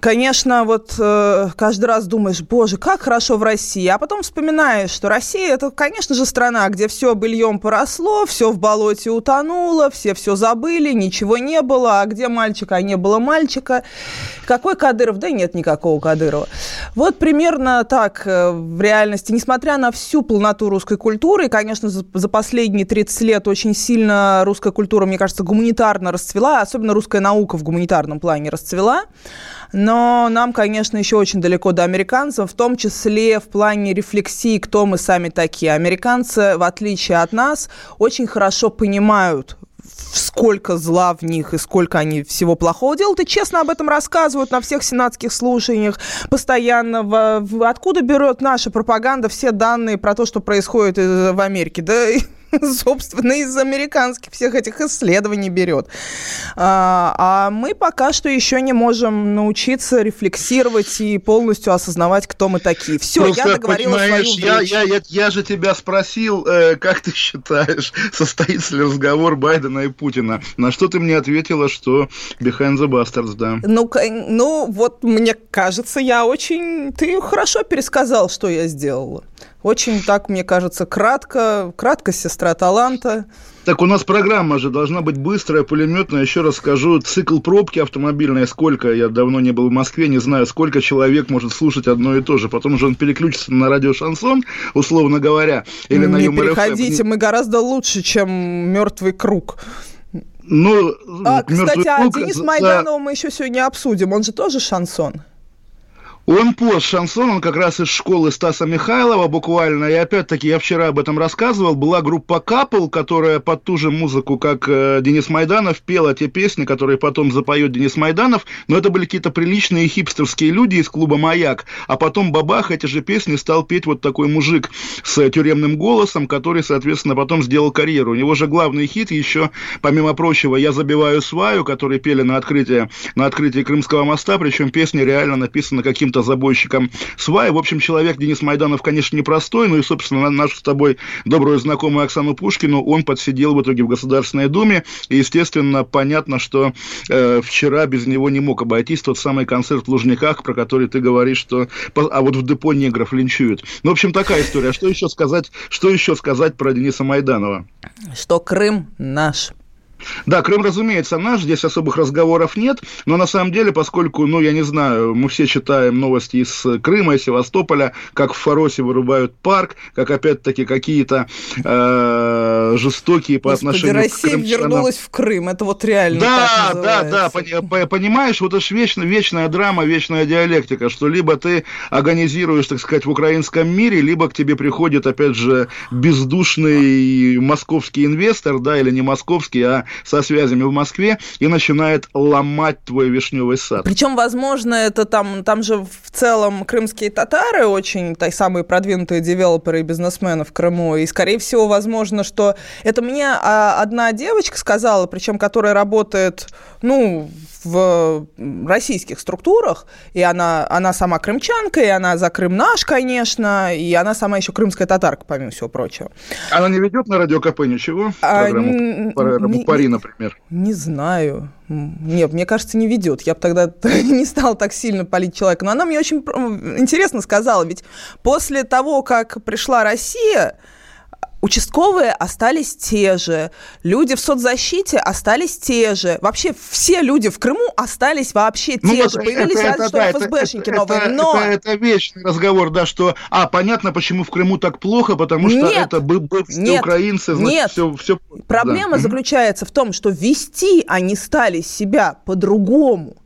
конечно, вот э, каждый раз думаешь, боже, как хорошо в России, а потом вспоминаешь, что Россия это, конечно же, страна, где все быльем поросло, все в болоте утонуло, все все забыли, ничего не было, а где мальчика, а не было мальчика. Какой Кадыров? Да нет никакого Кадырова. Вот примерно так э, в реальности, несмотря на всю полноту русской культуры, и, конечно, за, последние 30 лет очень сильно русская культура, мне кажется, гуманитарно расцвела, особенно русская наука в гуманитарном плане расцвела. Но нам, конечно, еще очень далеко до американцев, в том числе в плане рефлексии, кто мы сами такие. Американцы, в отличие от нас, очень хорошо понимают сколько зла в них и сколько они всего плохого делают, и честно об этом рассказывают на всех сенатских слушаниях постоянно. В, в, откуда берет наша пропаганда все данные про то, что происходит в Америке? Да собственно, из американских всех этих исследований берет. А, а мы пока что еще не можем научиться рефлексировать и полностью осознавать, кто мы такие. Все, Просто, я договорила свою я, я, я, я же тебя спросил, э, как ты считаешь, состоится ли разговор Байдена и Путина. На что ты мне ответила, что behind the bastards, да. Ну, ну вот мне кажется, я очень... Ты хорошо пересказал, что я сделала. Очень так, мне кажется, кратко. Кратко сестра таланта. Так у нас программа же должна быть быстрая, пулеметная. Еще раз скажу, цикл пробки автомобильной, сколько, я давно не был в Москве, не знаю, сколько человек может слушать одно и то же. Потом же он переключится на радио Шансон, условно говоря, или не на Юмор переходите, мы гораздо лучше, чем «Мертвый круг». Ну, а, кстати, а Денис Майданова мы еще сегодня обсудим. Он же тоже шансон. Он пост шансон, он как раз из школы Стаса Михайлова буквально. И опять-таки, я вчера об этом рассказывал, была группа Капл, которая под ту же музыку, как э, Денис Майданов, пела те песни, которые потом запоет Денис Майданов. Но это были какие-то приличные хипстерские люди из клуба «Маяк». А потом бабах эти же песни стал петь вот такой мужик с тюремным голосом, который, соответственно, потом сделал карьеру. У него же главный хит еще, помимо прочего, «Я забиваю сваю», который пели на открытие, на открытии Крымского моста, причем песня реально написана каким-то каким-то забойщиком сваи. В общем, человек Денис Майданов, конечно, непростой, но и, собственно, нашу с тобой добрую знакомую Оксану Пушкину он подсидел в итоге в Государственной Думе. И, естественно, понятно, что э, вчера без него не мог обойтись тот самый концерт в Лужниках, про который ты говоришь, что... А вот в депо негров линчуют. Ну, в общем, такая история. А что еще сказать, что еще сказать про Дениса Майданова? Что Крым наш. Да, Крым, разумеется, наш, здесь особых разговоров нет, но на самом деле, поскольку, ну, я не знаю, мы все читаем новости из Крыма, из Севастополя, как в Фаросе вырубают парк, как опять-таки какие-то э, жестокие по Господи, отношению Россия к крымчанам. вернулась в Крым, это вот реально Да, так да, да, понимаешь, вот это ж вечно, вечная драма, вечная диалектика, что либо ты организируешь, так сказать, в украинском мире, либо к тебе приходит, опять же, бездушный московский инвестор, да, или не московский, а со связями в Москве, и начинает ломать твой вишневый сад. Причем, возможно, это там, там же в целом крымские татары очень та, самые продвинутые девелоперы и бизнесмены в Крыму. И, скорее всего, возможно, что это мне а, одна девочка сказала, причем которая работает, ну, в российских структурах, и она, она сама крымчанка, и она за Крым наш, конечно, и она сама еще крымская татарка, помимо всего прочего. Она не ведет на радио КП ничего? А, Программу н- Пари, не- Пари, не- например. Не знаю. Нет, мне кажется, не ведет. Я бы тогда не стала так сильно палить человека. Но она мне очень интересно сказала. Ведь после того, как пришла Россия, участковые остались те же, люди в соцзащите остались те же, вообще все люди в Крыму остались вообще Ну те вот же. Появились это- разве это- что да, это- ФСБшники это- новые, это- но... Это, это вечный разговор, да, что, а, понятно, почему в Крыму так плохо, потому что Нет, это бы- бывшие нет, украинцы, значит, нет. все, все... Проблема заключается в том, что вести они стали себя по-другому.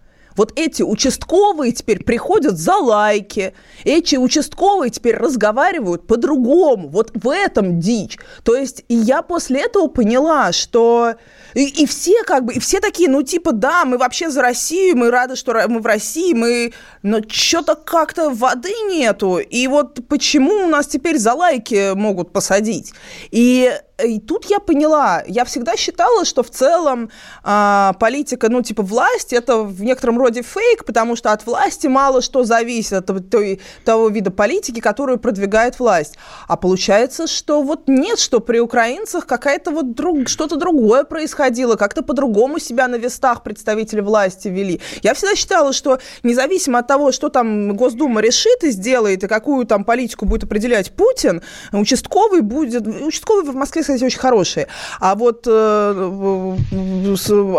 Вот эти участковые теперь приходят за лайки, эти участковые теперь разговаривают по-другому. Вот в этом дичь. То есть и я после этого поняла, что и, и все как бы, и все такие, ну типа, да, мы вообще за Россию, мы рады, что мы в России, мы, но что-то как-то воды нету. И вот почему у нас теперь за лайки могут посадить? И и тут я поняла, я всегда считала, что в целом а, политика, ну, типа, власть, это в некотором роде фейк, потому что от власти мало что зависит, от той- того вида политики, которую продвигает власть. А получается, что вот нет, что при украинцах какая-то вот друг, что-то другое происходило, как-то по-другому себя на вестах представители власти вели. Я всегда считала, что независимо от того, что там Госдума решит и сделает, и какую там политику будет определять Путин, участковый будет... Участковый в Москве, кстати, очень хорошие. А вот э,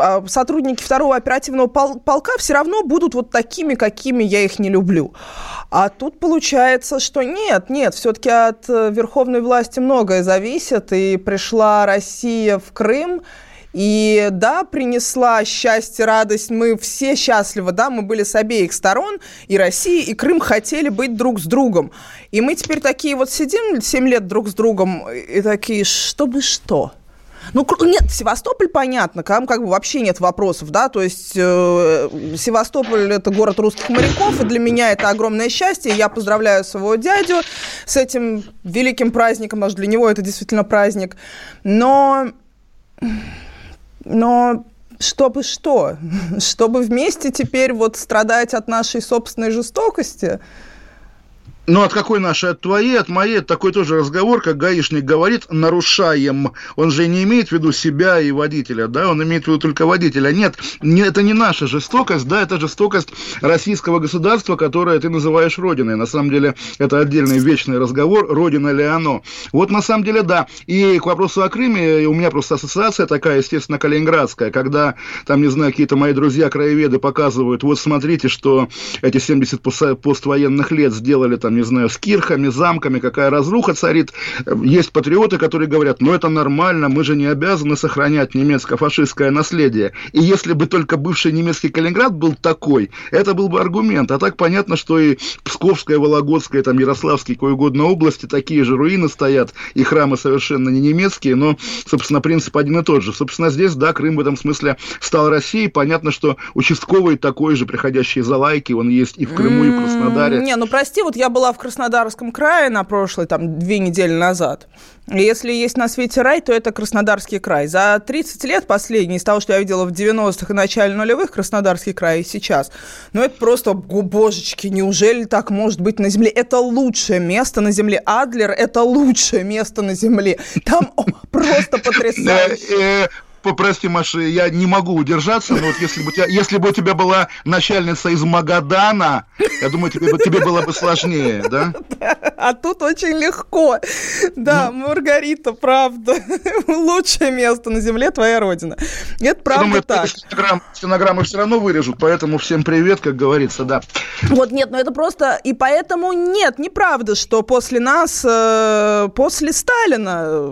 а сотрудники второго оперативного пол- полка все равно будут вот такими, какими я их не люблю. А тут получается, что нет, нет, все-таки от э, верховной власти многое зависит, и пришла Россия в Крым, и да, принесла счастье, радость. Мы все счастливы, да, мы были с обеих сторон. И Россия, и Крым хотели быть друг с другом. И мы теперь такие вот сидим 7 лет друг с другом и такие, чтобы что? Ну, нет, Севастополь, понятно, там как бы вообще нет вопросов, да, то есть э, Севастополь – это город русских моряков, и для меня это огромное счастье, я поздравляю своего дядю с этим великим праздником, потому что для него это действительно праздник, но но чтобы что? Чтобы вместе теперь вот страдать от нашей собственной жестокости? Ну, от какой нашей? От твоей, от моей? Такой тоже разговор, как гаишник говорит, нарушаем. Он же не имеет в виду себя и водителя, да, он имеет в виду только водителя. Нет, не, это не наша жестокость, да, это жестокость российского государства, которое ты называешь родиной. На самом деле, это отдельный вечный разговор, родина ли оно. Вот на самом деле, да. И к вопросу о Крыме, у меня просто ассоциация такая, естественно, калининградская, когда там, не знаю, какие-то мои друзья-краеведы показывают, вот смотрите, что эти 70 пос- поствоенных лет сделали там, не знаю, с кирхами, замками, какая разруха царит. Есть патриоты, которые говорят, ну это нормально, мы же не обязаны сохранять немецко-фашистское наследие. И если бы только бывший немецкий Калининград был такой, это был бы аргумент. А так понятно, что и Псковская, Вологодская, там Ярославские, кое угодно области, такие же руины стоят, и храмы совершенно не немецкие, но, собственно, принцип один и тот же. Собственно, здесь, да, Крым в этом смысле стал Россией. Понятно, что участковый такой же, приходящий за лайки, он есть и в Крыму, и в Краснодаре. Не, ну прости, вот я была в Краснодарском крае на прошлой, там, две недели назад. Если есть на свете рай, то это Краснодарский край. За 30 лет последний, из того, что я видела в 90-х и начале нулевых, Краснодарский край и сейчас, ну это просто, божечки, неужели так может быть на Земле? Это лучшее место на Земле. Адлер – это лучшее место на Земле. Там просто потрясающе. Попрости, Маша, я не могу удержаться, но вот если бы, у тебя, если бы у тебя была начальница из Магадана, Я думаю, тебе, тебе было бы сложнее, да? А тут очень легко. Да, ну. Маргарита, правда. Лучшее место на земле твоя родина. Это правда думаю, так. Стенограммы, стенограммы все равно вырежут, поэтому всем привет, как говорится, да. Вот нет, но это просто... И поэтому нет, неправда, что после нас, э, после Сталина,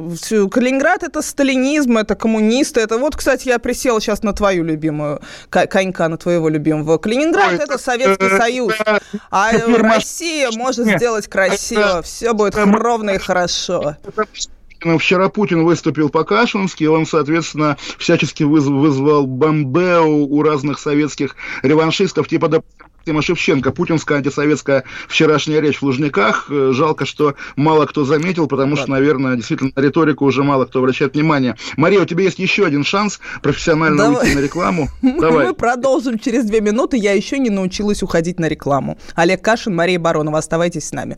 Калининград это сталинизм, это коммунисты, это. Вот, кстати, я присела сейчас на твою любимую, конька, на твоего любимого. Калининград это Советский это, Союз, это, а Россия может сделать красиво, все будет ровно и хорошо. Вчера Путин выступил по-кашински, он, соответственно, всячески вызвал бомбеу у разных советских реваншистов, типа, Тима Шевченко, путинская антисоветская вчерашняя речь в Лужниках. Э, жалко, что мало кто заметил, потому что, наверное, действительно, на риторику уже мало кто обращает внимание. Мария, у тебя есть еще один шанс профессионально Давай. уйти на рекламу. Давай. Мы продолжим через две минуты. Я еще не научилась уходить на рекламу. Олег Кашин, Мария Баронова. Оставайтесь с нами.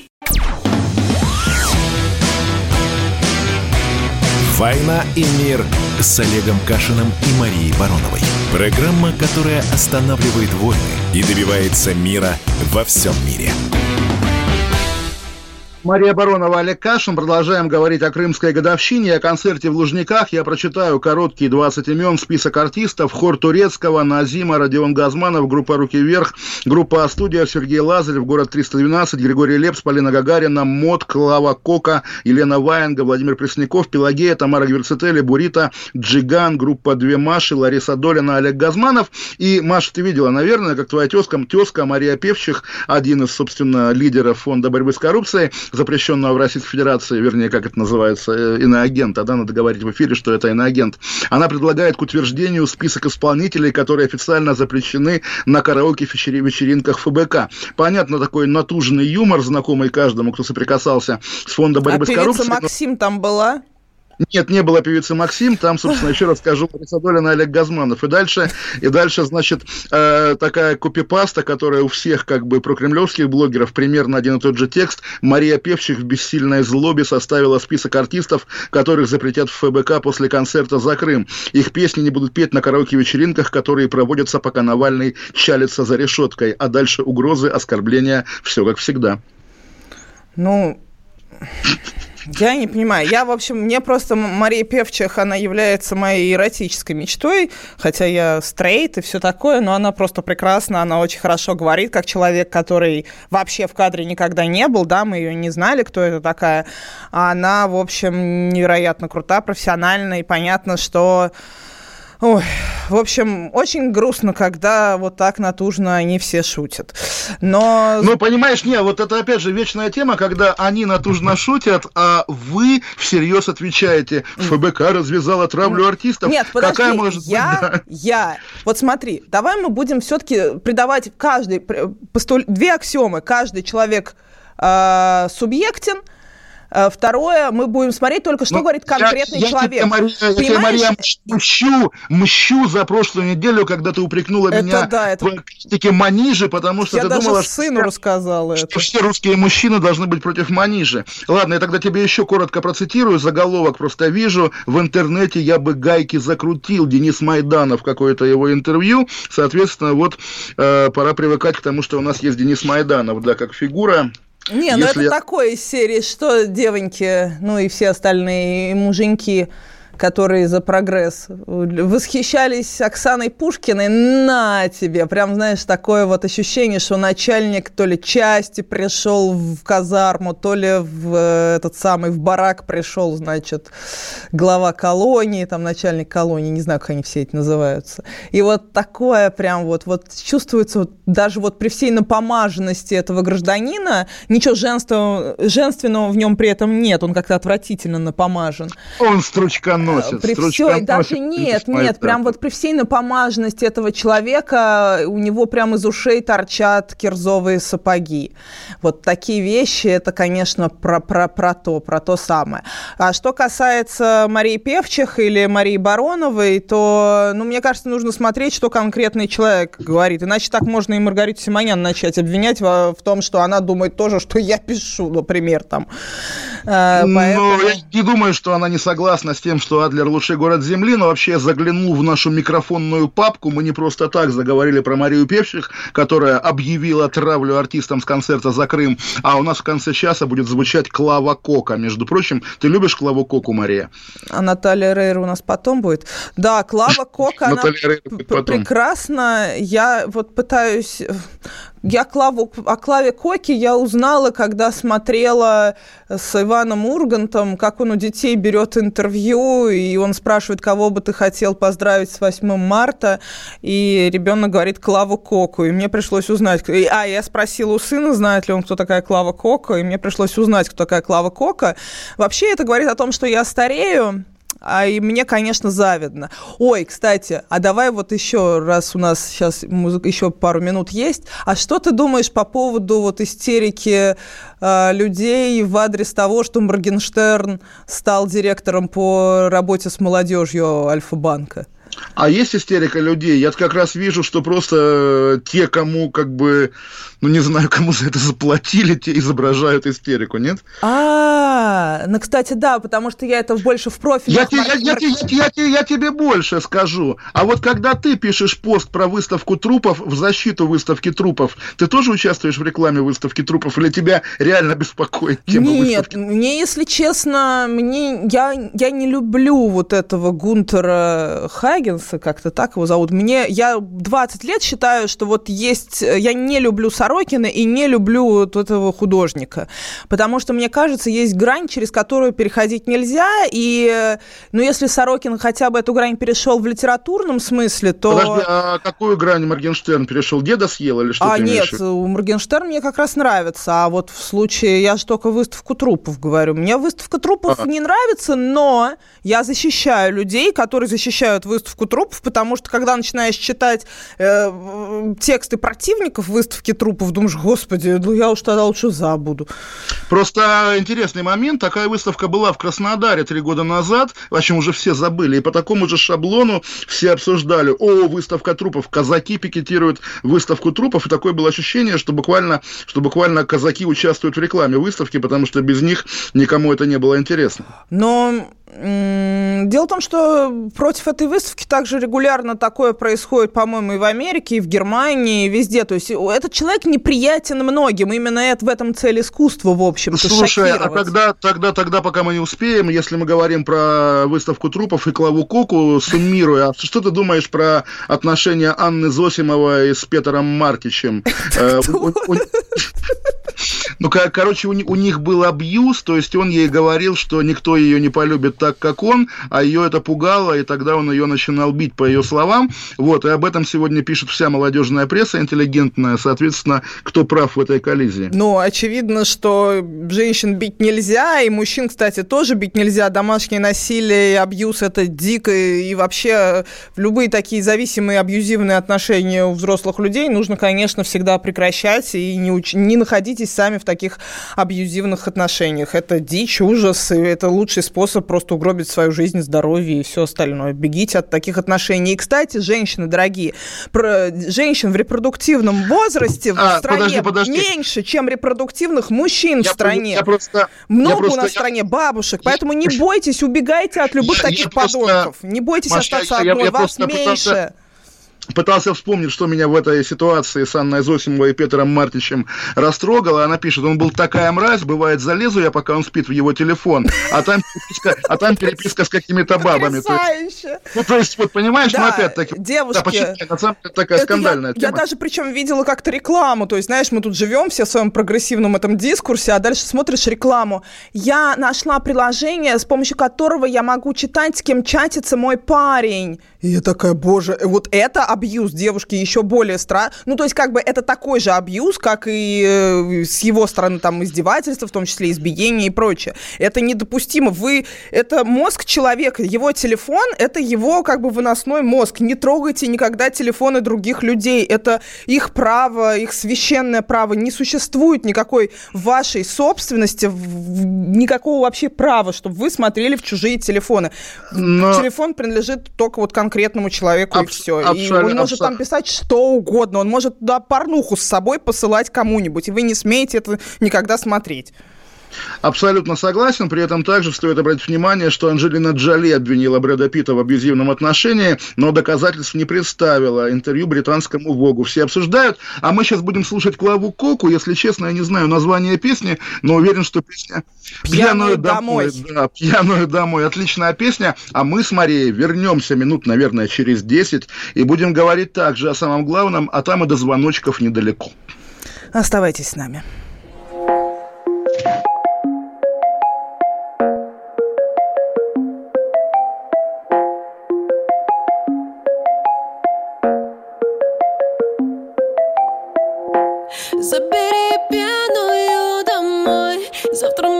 «Война и мир» с Олегом Кашиным и Марией Бароновой. Программа, которая останавливает войны и добивается мира во всем мире. Мария Баронова, Олег Кашин. Продолжаем говорить о крымской годовщине, о концерте в Лужниках. Я прочитаю короткие 20 имен, список артистов. Хор Турецкого, Назима, Родион Газманов, группа «Руки вверх», группа «Студия», Сергей Лазарев, город 312, Григорий Лепс, Полина Гагарина, Мод, Клава Кока, Елена Ваенга, Владимир Пресняков, Пелагея, Тамара Гверцетели, Бурита, Джиган, группа «Две Маши», Лариса Долина, Олег Газманов. И, Маша, ты видела, наверное, как твоя тезка, тезка Мария Певчих, один из, собственно, лидеров фонда борьбы с коррупцией, запрещенного в Российской Федерации, вернее, как это называется, э, иноагента, да, надо говорить в эфире, что это иноагент, она предлагает к утверждению список исполнителей, которые официально запрещены на караоке-вечеринках ФБК. Понятно, такой натужный юмор, знакомый каждому, кто соприкасался с фондом борьбы а с коррупцией. Максим там была? Нет, не было певицы Максим, там, собственно, еще раз скажу, Борисадолин и Олег Газманов. И дальше, и дальше значит, э, такая копипаста, которая у всех, как бы, прокремлевских блогеров, примерно один и тот же текст. Мария Певчих в бессильной злобе составила список артистов, которых запретят в ФБК после концерта за Крым. Их песни не будут петь на караоке-вечеринках, которые проводятся, пока Навальный чалится за решеткой. А дальше угрозы, оскорбления, все как всегда. Ну, я не понимаю. Я, в общем, мне просто Мария Певчих, она является моей эротической мечтой, хотя я стрейт и все такое, но она просто прекрасна, она очень хорошо говорит, как человек, который вообще в кадре никогда не был, да, мы ее не знали, кто это такая. Она, в общем, невероятно крута, профессиональная, и понятно, что Ой, в общем, очень грустно, когда вот так натужно они все шутят. Но... Ну, понимаешь, не, вот это опять же вечная тема, когда они натужно шутят, а вы всерьез отвечаете, ФБК развязала травлю артистов. Нет, подожди, Какая может я, быть, да? я, вот смотри, давай мы будем все-таки придавать каждый, постуль, две аксиомы, каждый человек э, субъектен, второе, мы будем смотреть только, что ну, говорит конкретный я, человек. Я, Мария, я Мария, мщу, мщу за прошлую неделю, когда ты упрекнула это меня да, это... в критике Манижи, потому что я ты даже думала, сыну что, рассказала что это. все русские мужчины должны быть против Манижи. Ладно, я тогда тебе еще коротко процитирую заголовок. Просто вижу в интернете, я бы гайки закрутил. Денис Майданов, какое-то его интервью. Соответственно, вот э, пора привыкать к тому, что у нас есть Денис Майданов, да, как фигура не, ну это я... такое из серии, что девоньки, ну и все остальные муженьки, которые за прогресс восхищались Оксаной Пушкиной, на тебе, прям, знаешь, такое вот ощущение, что начальник то ли части пришел в казарму, то ли в э, этот самый, в барак пришел, значит, глава колонии, там начальник колонии, не знаю, как они все эти называются. И вот такое прям вот, вот чувствуется вот, даже вот при всей напомаженности этого гражданина, ничего женственного, женственного в нем при этом нет, он как-то отвратительно напомажен. Он стручка носит. При всей, даже нет, нет, прям вот при всей напомаженности этого человека у него прям из ушей торчат кирзовые сапоги. Вот такие вещи, это, конечно, про, про, про то, про то самое. А что касается Марии Певчих или Марии Бароновой, то, ну, мне кажется, нужно смотреть, что конкретный человек говорит. Иначе так можно и Маргариту Симонян начать обвинять в, в том, что она думает тоже, что я пишу, например, там. Э, ну, поэтому... Ну, я не думаю, что она не согласна с тем, что Адлер лучший город Земли, но вообще я заглянул в нашу микрофонную папку. Мы не просто так заговорили про Марию Певчих, которая объявила травлю артистам с концерта за Крым, а у нас в конце часа будет звучать Клава Кока. Между прочим, ты любишь Клаву Коку, Мария? А Наталья Рейер у нас потом будет? Да, Клава Кока, она прекрасна. Я вот пытаюсь я Клаву, о Клаве Коке я узнала, когда смотрела с Иваном Ургантом, как он у детей берет интервью, и он спрашивает, кого бы ты хотел поздравить с 8 марта, и ребенок говорит Клаву Коку, и мне пришлось узнать. А, я спросила у сына, знает ли он, кто такая Клава Кока, и мне пришлось узнать, кто такая Клава Кока. Вообще это говорит о том, что я старею, а и мне, конечно, завидно. Ой, кстати, а давай вот еще раз у нас сейчас музыка, еще пару минут есть. А что ты думаешь по поводу вот истерики э, людей в адрес того, что Моргенштерн стал директором по работе с молодежью Альфа-банка? А есть истерика людей? Я как раз вижу, что просто э, те, кому как бы, ну не знаю, кому за это заплатили, те изображают истерику, нет? А, ну, кстати, да, потому что я это больше в профиле. Я, я, я, я, я, я тебе больше скажу. А вот когда ты пишешь пост про выставку трупов в защиту выставки трупов, ты тоже участвуешь в рекламе выставки трупов или тебя реально беспокоит тема Нет, выставки? мне, если честно, мне, я, я не люблю вот этого Гунтера Хаги, Хаггинса, как-то так его зовут. Мне, я 20 лет считаю, что вот есть, я не люблю Сорокина и не люблю вот этого художника, потому что, мне кажется, есть грань, через которую переходить нельзя, и, ну, если Сорокин хотя бы эту грань перешел в литературном смысле, то... Подожди, а какую грань Моргенштерн перешел? Деда съел или что А, нет, у Моргенштерн мне как раз нравится, а вот в случае, я же только выставку трупов говорю, мне выставка трупов а. не нравится, но я защищаю людей, которые защищают выставку выставку трупов, потому что когда начинаешь читать э, тексты противников выставки трупов, думаешь, господи, ну я уж тогда лучше забуду. Просто интересный момент. Такая выставка была в Краснодаре три года назад. В общем, уже все забыли. И по такому же шаблону все обсуждали. О, выставка трупов. Казаки пикетируют выставку трупов. И такое было ощущение, что буквально, что буквально казаки участвуют в рекламе выставки, потому что без них никому это не было интересно. Но Дело в том, что против этой выставки также регулярно такое происходит, по-моему, и в Америке, и в Германии, и везде. То есть этот человек неприятен многим. Именно это в этом цель искусства, в общем-то, Слушай, а когда, тогда, тогда, пока мы не успеем, если мы говорим про выставку трупов и Клаву Коку, суммируя, что ты думаешь про отношения Анны Зосимовой с Петером Маркичем? Э, ну, короче, у них был абьюз, то есть он ей говорил, что никто ее не полюбит так, как он, а ее это пугало, и тогда он ее начинал бить по ее словам. Вот, и об этом сегодня пишет вся молодежная пресса интеллигентная, соответственно, кто прав в этой коллизии. Ну, очевидно, что женщин бить нельзя, и мужчин, кстати, тоже бить нельзя. Домашнее насилие и абьюз – это дико, и вообще любые такие зависимые абьюзивные отношения у взрослых людей нужно, конечно, всегда прекращать, и не, уч... не находитесь сами в таких абьюзивных отношениях. Это дичь, ужас, и это лучший способ просто угробить свою жизнь, здоровье и все остальное. Бегите от таких отношений. И, кстати, женщины, дорогие, про женщин в репродуктивном возрасте а, в стране подожди, подожди. меньше, чем репродуктивных мужчин я в стране. Я просто, Много я просто, у нас я... в стране бабушек, поэтому не бойтесь, убегайте от любых я, таких я подонков. Просто... Не бойтесь Маша, остаться я, одной, я, я вас меньше. Пытался пытался вспомнить, что меня в этой ситуации с Анной Зосимовой и Петром Мартичем растрогало. Она пишет, он был такая мразь, бывает, залезу я, пока он спит в его телефон, а там переписка, а там переписка с какими-то бабами. То есть, ну, то есть, вот понимаешь, да, ну опять-таки... Девушки... Да, почему, на самом деле, такая это скандальная я, тема. Я даже причем видела как-то рекламу, то есть, знаешь, мы тут живем все в своем прогрессивном этом дискурсе, а дальше смотришь рекламу. Я нашла приложение, с помощью которого я могу читать, с кем чатится мой парень. И я такая, боже, вот это абьюз девушки еще более страшный. Ну, то есть, как бы это такой же абьюз, как и э, с его стороны там издевательства, в том числе избиение и прочее. Это недопустимо. Вы, это мозг человека, его телефон, это его как бы выносной мозг. Не трогайте никогда телефоны других людей. Это их право, их священное право. Не существует никакой вашей собственности, никакого вообще права, чтобы вы смотрели в чужие телефоны. Но... Телефон принадлежит только вот конкретному человеку Аб- и все. Он может там писать что угодно. Он может туда порнуху с собой посылать кому-нибудь, и вы не смеете это никогда смотреть. Абсолютно согласен. При этом также стоит обратить внимание, что Анджелина Джоли обвинила Брэда Питта в абьюзивном отношении, но доказательств не представила. Интервью британскому Вогу все обсуждают. А мы сейчас будем слушать Клаву Коку. Если честно, я не знаю название песни, но уверен, что песня «Пьяную, домой». домой. Да, «Пьяную домой». Отличная песня. А мы с Марией вернемся минут, наверное, через 10 и будем говорить также о самом главном, а там и до звоночков недалеко. Оставайтесь с нами. потерян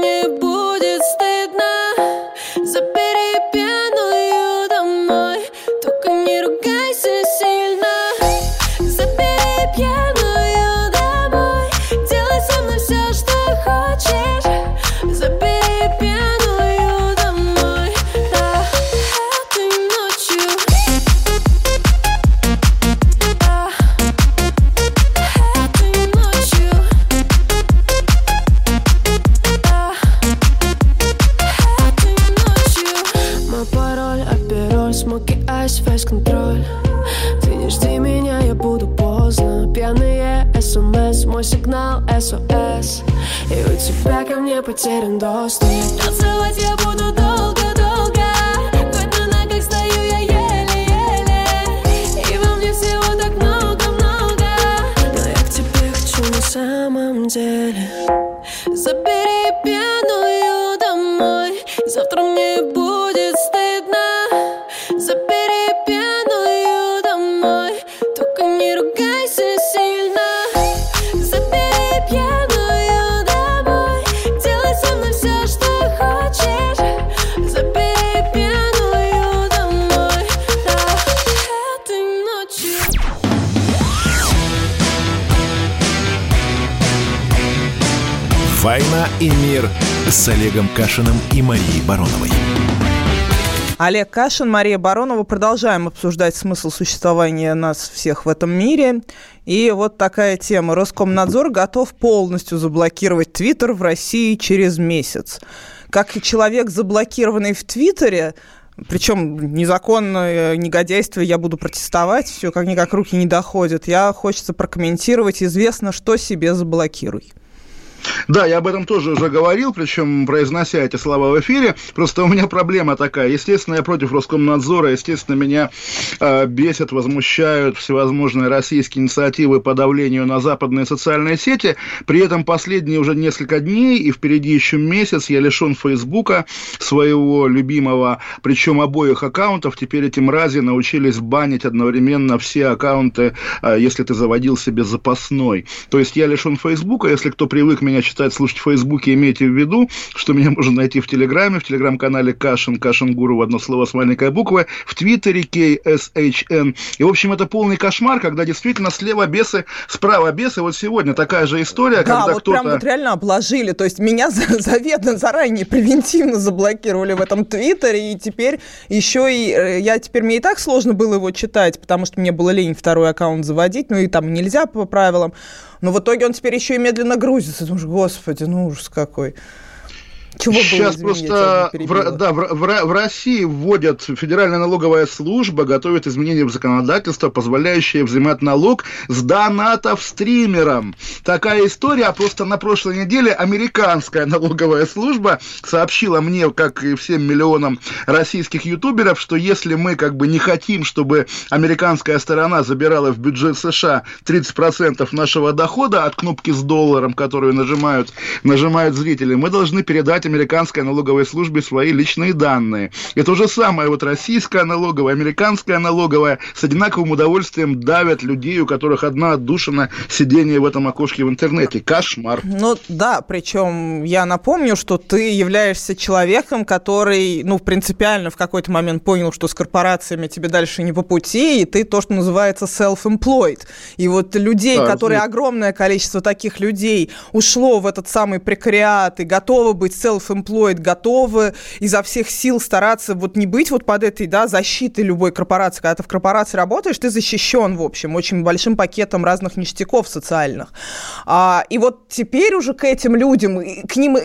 «Война и мир» с Олегом Кашиным и Марией Бароновой. Олег Кашин, Мария Баронова. Продолжаем обсуждать смысл существования нас всех в этом мире. И вот такая тема. Роскомнадзор готов полностью заблокировать Твиттер в России через месяц. Как человек, заблокированный в Твиттере, причем незаконное негодяйство я буду протестовать, все как-никак руки не доходят. Я хочется прокомментировать. Известно, что себе заблокируй. Да, я об этом тоже уже говорил, причем произнося эти слова в эфире. Просто у меня проблема такая. Естественно, я против Роскомнадзора. Естественно, меня э, бесят, возмущают всевозможные российские инициативы по давлению на западные социальные сети. При этом последние уже несколько дней и впереди еще месяц я лишен Фейсбука, своего любимого, причем обоих аккаунтов. Теперь эти мрази научились банить одновременно все аккаунты, э, если ты заводил себе запасной. То есть я лишен Фейсбука, если кто привык меня читать, слушать в Фейсбуке, имейте в виду, что меня можно найти в Телеграме, в Телеграм-канале Кашин, Кашин Гуру в одно слово с маленькой буквы, в Твиттере KSHN. И, в общем, это полный кошмар, когда действительно слева бесы, справа бесы. Вот сегодня такая же история, Да, когда вот кто-то... прям вот реально обложили. То есть меня за- заветно заранее превентивно заблокировали в этом Твиттере, и теперь еще и... э, Я теперь мне и так сложно было его читать, потому что мне было лень второй аккаунт заводить, ну и там нельзя по правилам. Но в итоге он теперь еще и медленно грузится. Думаешь, господи, ну ужас какой. Чего было, Сейчас извини, тебя просто в, перебила. Ро- да, в, в в России вводят Федеральная налоговая служба, готовит изменения в законодательство, позволяющие взимать налог с донатов стримерам. Такая история, а просто на прошлой неделе американская налоговая служба сообщила мне, как и всем миллионам российских ютуберов, что если мы как бы не хотим, чтобы американская сторона забирала в бюджет США 30% нашего дохода от кнопки с долларом, которую нажимают, нажимают зрители, мы должны передать американской налоговой службе свои личные данные. И то же самое, вот российская налоговая, американская налоговая с одинаковым удовольствием давят людей, у которых одна отдушина сидение в этом окошке в интернете. Кошмар. Ну да, причем я напомню, что ты являешься человеком, который, ну, принципиально в какой-то момент понял, что с корпорациями тебе дальше не по пути, и ты то, что называется self-employed. И вот людей, Да, которые, огромное количество таких людей ушло в этот самый прекариат и готовы быть self-employed, готовы изо всех сил стараться вот не быть вот под этой, да, защитой любой корпорации. Когда ты в корпорации работаешь, ты защищен, в общем, очень большим пакетом разных ништяков социальных. А, и вот теперь уже к этим людям, к ним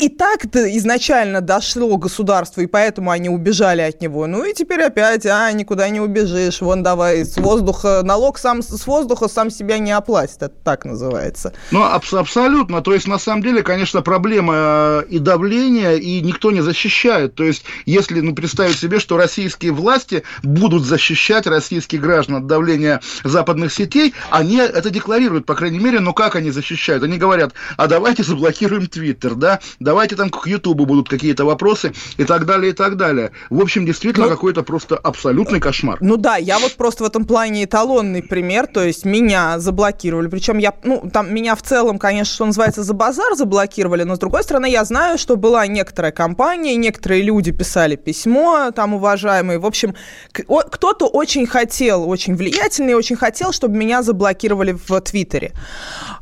и- так-то изначально дошло государство, и поэтому они убежали от него. Ну и теперь опять, а, никуда не убежишь, вон давай, с воздуха, налог сам с воздуха сам себя не оплатит, это так называется. Ну, абс- абсолютно. То есть, на самом деле, конечно, проблема э, и давления, и никто не защищает. То есть, если ну, представить себе, что российские власти будут защищать российских граждан от давления западных сетей, они это декларируют, по крайней мере, но как они защищают? Они говорят, а давайте заблокируем Твиттер, да, давайте там к Ютубу будут какие-то вопросы и так далее, и так далее. В общем, действительно, Ну, какой-то просто абсолютный кошмар. Ну да, я вот просто в этом плане эталонный пример, то есть меня заблокировали, причем я, ну, там меня в целом, конечно, что называется, за базар заблокировали, но с другой стороны, я знаю, что была некоторая компания, некоторые люди писали письмо, там, уважаемые, в общем, кто-то очень хотел, очень влиятельный, очень хотел, чтобы меня заблокировали в Твиттере.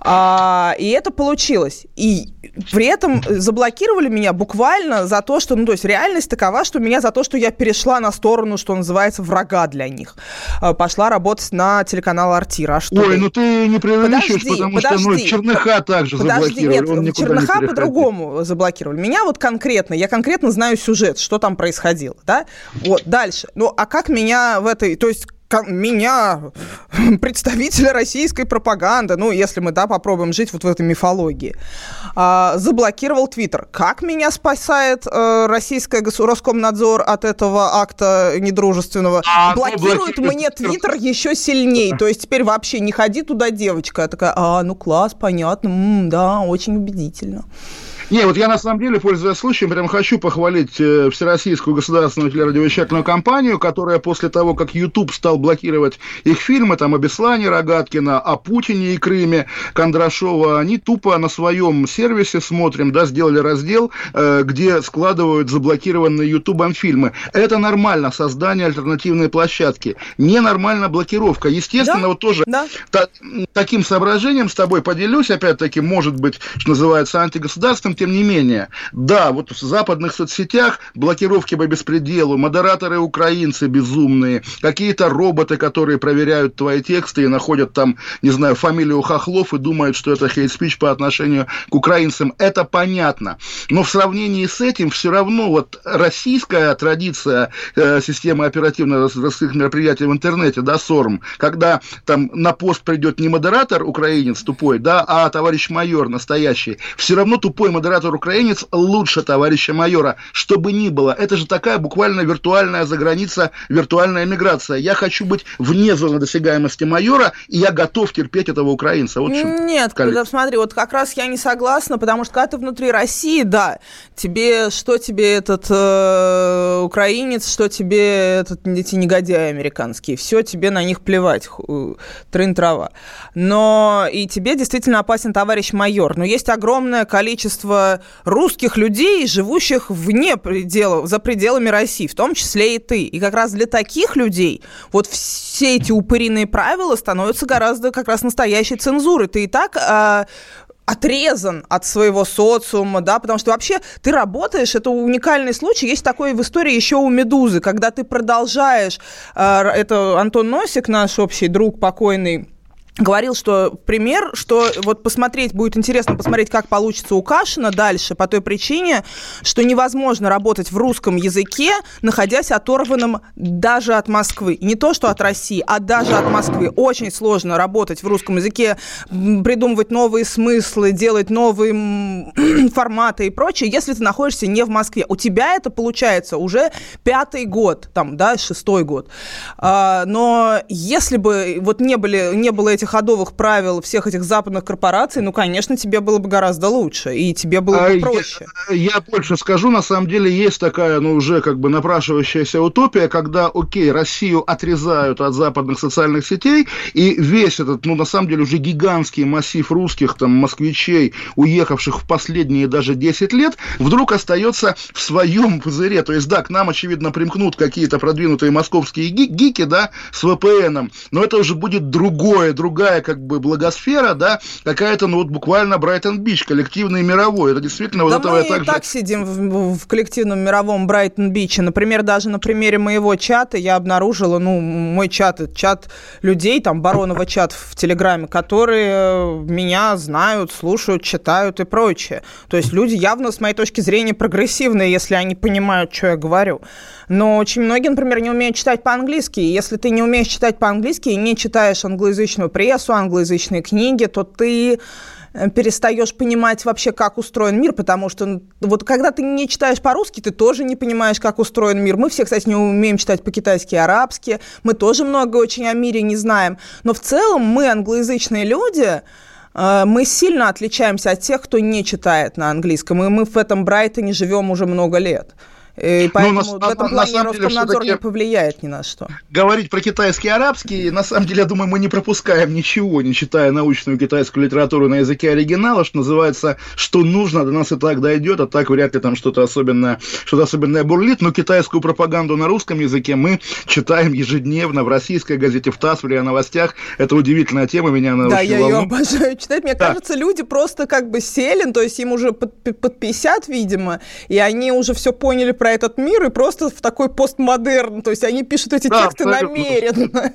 А, и это получилось. И при этом заблокировали меня буквально за то, что, ну, то есть реальность такова, что меня за то, что я перешла на сторону, что называется, врага для них. А, Пошла работать на телеканал Артира. А что Ой, ты? ну ты не преувеличиваешь, Подожди, потому что ну, подожди. Черныха также Подожди, заблокировали. нет, не Черныха переходил. по-другому заблокировали. Меня вот конкретно, я конкретно знаю сюжет, что там происходило, да? Вот, дальше. Ну, а как меня в этой, то есть меня, представителя российской пропаганды, ну, если мы, да, попробуем жить вот в этой мифологии, а, заблокировал Твиттер. Как меня спасает э, российская Роскомнадзор от этого акта недружественного? А, ну, Блокирует блокирует мне Твиттер. Еще сильнее. То есть теперь вообще не ходи туда, девочка. Я такая, а, ну класс, понятно, м, да, очень убедительно. Не, вот я на самом деле, пользуясь случаем, прям хочу похвалить э, Всероссийскую государственную телерадиовещательную компанию, которая после того, как YouTube стал блокировать их фильмы, там, о Беслане Рогаткина, о Путине и Крыме Кондрашова, они тупо на своем сервисе, смотрим, да, сделали раздел, э, где складывают заблокированные Ютубом фильмы. Это нормально, создание альтернативной площадки. Ненормально блокировка. Естественно, Да, вот тоже да. та- таким соображением с тобой поделюсь, опять-таки, может быть, что называется, антигосударственным, тем не менее. Да, вот в западных соцсетях блокировки по беспределу, модераторы украинцы безумные, какие-то роботы, которые проверяют твои тексты и находят там, не знаю, фамилию Хохлов и думают, что это хейт-спич по отношению к украинцам. Это понятно. Но в сравнении с этим все равно вот российская традиция э, системы оперативно-розыскных мероприятий в интернете, да, СОРМ, когда там на пост придет не модератор украинец тупой, да, а товарищ майор настоящий, все равно тупой модератор украинец лучше товарища майора, что бы ни было. Это же такая буквально виртуальная заграница, виртуальная миграция. Я хочу быть вне зоны досягаемости майора, и я готов терпеть этого украинца. Вот чем Нет, когда, смотри, вот как раз я не согласна, потому что когда ты внутри России, да, тебе, что тебе этот э, украинец, что тебе этот, эти негодяи американские, все тебе на них плевать, ху- трын-трава. Но и тебе действительно опасен товарищ майор. Но есть огромное количество русских людей, живущих вне пределов, за пределами России, в том числе и ты. И как раз для таких людей вот все эти упыриные правила становятся гораздо как раз настоящей цензурой. Ты и так а, отрезан от своего социума, да, потому что вообще ты работаешь, это уникальный случай, есть такой в истории еще у «Медузы», когда ты продолжаешь, э, это Антон Носик, наш общий друг покойный, говорил, что пример, что вот посмотреть, будет интересно посмотреть, как получится у Кашина дальше, по той причине, что невозможно работать в русском языке, находясь оторванным даже от Москвы. Не то, что от России, а даже от Москвы. Очень сложно работать в русском языке, придумывать новые смыслы, делать новые форматы и прочее, если ты находишься не в Москве. У тебя это получается уже пятый год, там, да, шестой год. А, но если бы вот не, были, не было этих этих ходовых правил всех этих западных корпораций, ну, конечно, тебе было бы гораздо лучше, и тебе было бы а проще. Я, я больше скажу, на самом деле есть такая, ну, уже как бы напрашивающаяся утопия, когда, окей, Россию отрезают от западных социальных сетей, и весь этот, ну, на самом деле, уже гигантский массив русских, там, москвичей, уехавших в последние даже 10 лет, вдруг остается в своем пузыре. То есть, да, к нам, очевидно, примкнут какие-то продвинутые московские гики, да, с VPN, но это уже будет другое, другое другая как бы благосфера, да, какая-то, ну вот буквально Брайтон-Бич, коллективный мировой. Это действительно да вот этого мы я и так сидим в, в коллективном мировом Брайтон-Биче. Например, даже на примере моего чата я обнаружила, ну, мой чат, чат людей, там, Баронова чат в Телеграме, которые э, меня знают, слушают, читают и прочее. То есть люди явно, с моей точки зрения, прогрессивные, если они понимают, что я говорю. Но очень многие, например, не умеют читать по-английски. И если ты не умеешь читать по-английски и не читаешь англоязычную прессу, англоязычные книги, то ты э, перестаешь понимать вообще, как устроен мир, потому что вот когда ты не читаешь по-русски, ты тоже не понимаешь, как устроен мир. Мы все, кстати, не умеем читать по-китайски и арабски, мы тоже много очень о мире не знаем. Но в целом мы, англоязычные люди, э, мы сильно отличаемся от тех, кто не читает на английском, и мы в этом Брайтоне живем уже много лет. И поэтому ну, на, в этом плане на Роскомнадзор не повлияет ни на что. Говорить про китайский и арабский, на самом деле, я думаю, мы не пропускаем ничего, не читая научную китайскую литературу на языке оригинала, что называется, что нужно, до нас и так дойдет, а так вряд ли там что-то особенное, что-то особенное бурлит, но китайскую пропаганду на русском языке мы читаем ежедневно в российской газете, в ТАСС, в РИА Новостях. Это удивительная тема, меня она Да, я ее обожаю читать. Мне да. кажется, люди просто как бы сели, то есть им уже под, под 50, видимо, и они уже все поняли про этот мир и просто в такой постмодерн. То есть они пишут эти да, тексты абсолютно. намеренно.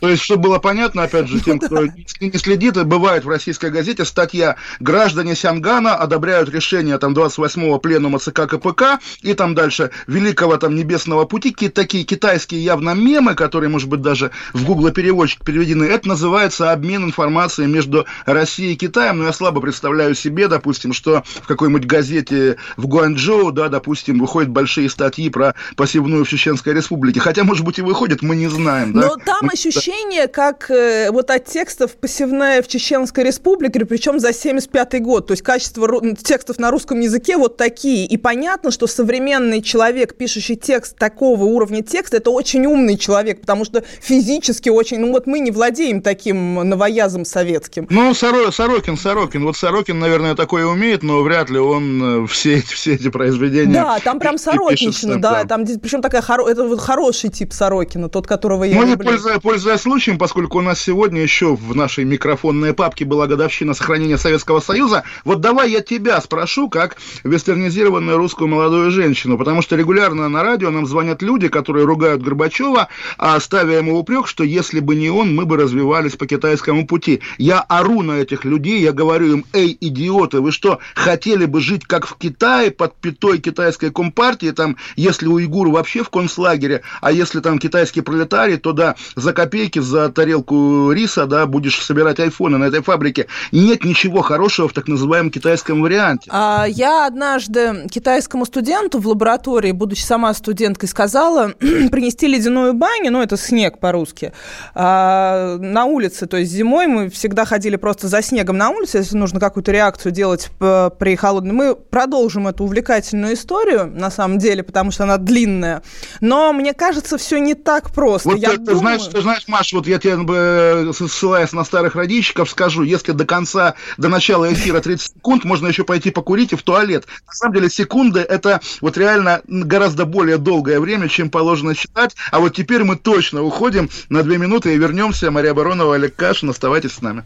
То есть, чтобы было понятно, опять же, тем, кто не следит, бывает в российской газете статья «Граждане Сянгана одобряют решение там 28-го пленума ЦК КПК» и там дальше «Великого там небесного пути». Такие китайские явно мемы, которые, может быть, даже в Google переводчик переведены. Это называется обмен информацией между Россией и Китаем. Но я слабо представляю себе, допустим, что в какой-нибудь газете в Гуанчжоу, да, допустим, выходят большие статьи про посевную в Чеченской Республике. Хотя, может быть, и выходят, мы не знаем. Но да? там ощущение ощущение, как э, вот от текстов посевная в Чеченской Республике, причем за 75 год. То есть качество текстов на русском языке вот такие. И понятно, что современный человек, пишущий текст такого уровня текста, это очень умный человек, потому что физически очень... Ну вот мы не владеем таким новоязом советским. Ну, Соро, Сорокин, Сорокин. Вот Сорокин, наверное, такое умеет, но вряд ли он э, все эти, все эти произведения... Да, там прям Сорокинщина, да. Там, причем такая, это вот хороший тип Сорокина, тот, которого я ну, люблю. Пользуясь, пользуясь случаем, поскольку у нас сегодня еще в нашей микрофонной папке была годовщина сохранения Советского Союза, вот давай я тебя спрошу, как вестернизированную русскую молодую женщину, потому что регулярно на радио нам звонят люди, которые ругают Горбачева, а ставя ему упрек, что если бы не он, мы бы развивались по китайскому пути. Я ору на этих людей, я говорю им, эй, идиоты, вы что, хотели бы жить как в Китае под пятой китайской компартии, там, если уйгур вообще в концлагере, а если там китайский пролетарий, то да, за копейки за тарелку риса, да, будешь собирать айфоны на этой фабрике. Нет ничего хорошего в так называемом китайском варианте. А, я однажды китайскому студенту в лаборатории, будучи сама студенткой, сказала принести ледяную баню, ну, это снег по-русски, а, на улице. То есть зимой мы всегда ходили просто за снегом на улице, если нужно какую-то реакцию делать при холодном. Мы продолжим эту увлекательную историю, на самом деле, потому что она длинная. Но мне кажется, все не так просто. Вот я ты, думаю... знаешь, ты знаешь, Маш, вот я тебе, э, ссылаясь на старых родичиков, скажу, если до конца, до начала эфира 30 секунд, можно еще пойти покурить и в туалет. На самом деле секунды – это вот реально гораздо более долгое время, чем положено считать. А вот теперь мы точно уходим на две минуты и вернемся. Мария Баронова, Олег Кашин, оставайтесь с нами.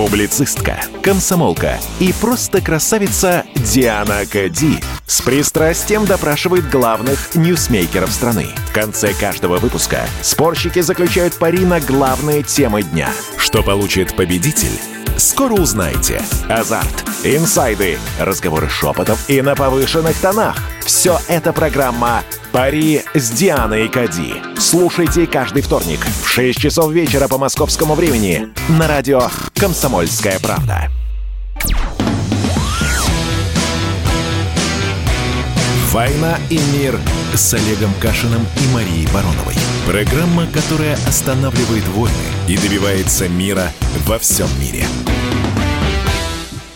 Публицистка, комсомолка и просто красавица Диана Кади с пристрастием допрашивает главных ньюсмейкеров страны. В конце каждого выпуска спорщики заключают пари на главные темы дня. Что получит победитель? Скоро узнаете. Азарт, инсайды, разговоры шепотов и на повышенных тонах. Все это программа «Пари с Дианой Кади». Слушайте каждый вторник в 6 часов вечера по московскому времени на радио «Комсомольская правда». «Война и мир» с Олегом Кашиным и Марией Бароновой. Программа, которая останавливает войны и добивается мира во всем мире.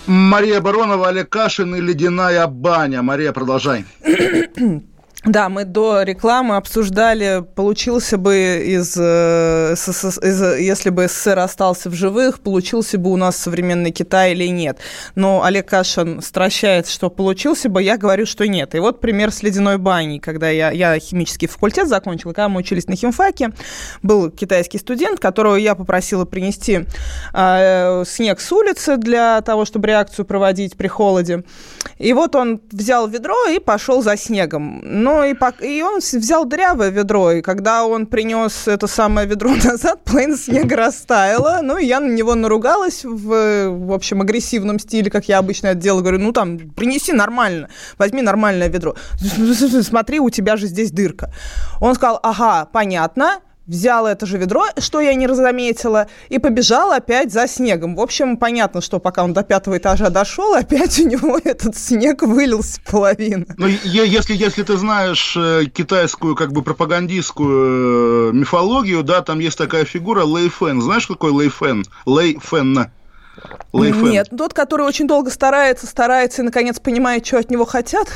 Мария Баронова, Олег Кашин и «Ледяная баня». Мария, продолжай. Да, мы до рекламы обсуждали, получился бы из, э, из, если бы СССР остался в живых, получился бы у нас современный Китай или нет. Но Олег Кашин стращает, что получился бы, я говорю, что нет. И вот пример с ледяной баней, когда я, я химический факультет закончила, когда мы учились на химфаке, был китайский студент, которого я попросила принести э, снег с улицы для того, чтобы реакцию проводить при холоде. И вот он взял ведро и пошел за снегом. Но ну, и, и он взял дырявое ведро, и когда он принес это самое ведро назад, половина снега растаяла, ну, и я на него наругалась в, в общем, агрессивном стиле, как я обычно это делаю, говорю, ну, там, принеси нормально, возьми нормальное ведро. Смотри, у тебя же здесь дырка. Он сказал, ага, понятно, взял это же ведро, что я не разометила, и побежал опять за снегом. В общем, понятно, что пока он до пятого этажа дошел, опять у него этот снег вылился половина. Ну, если, если ты знаешь э, китайскую, как бы, пропагандистскую э, мифологию, да, там есть такая фигура Лэй Фэн. Знаешь, какой Лэй Фэн? Лэй Фэн. Лэй Фэн. Нет, тот, который очень долго старается, старается и, наконец, понимает, что от него хотят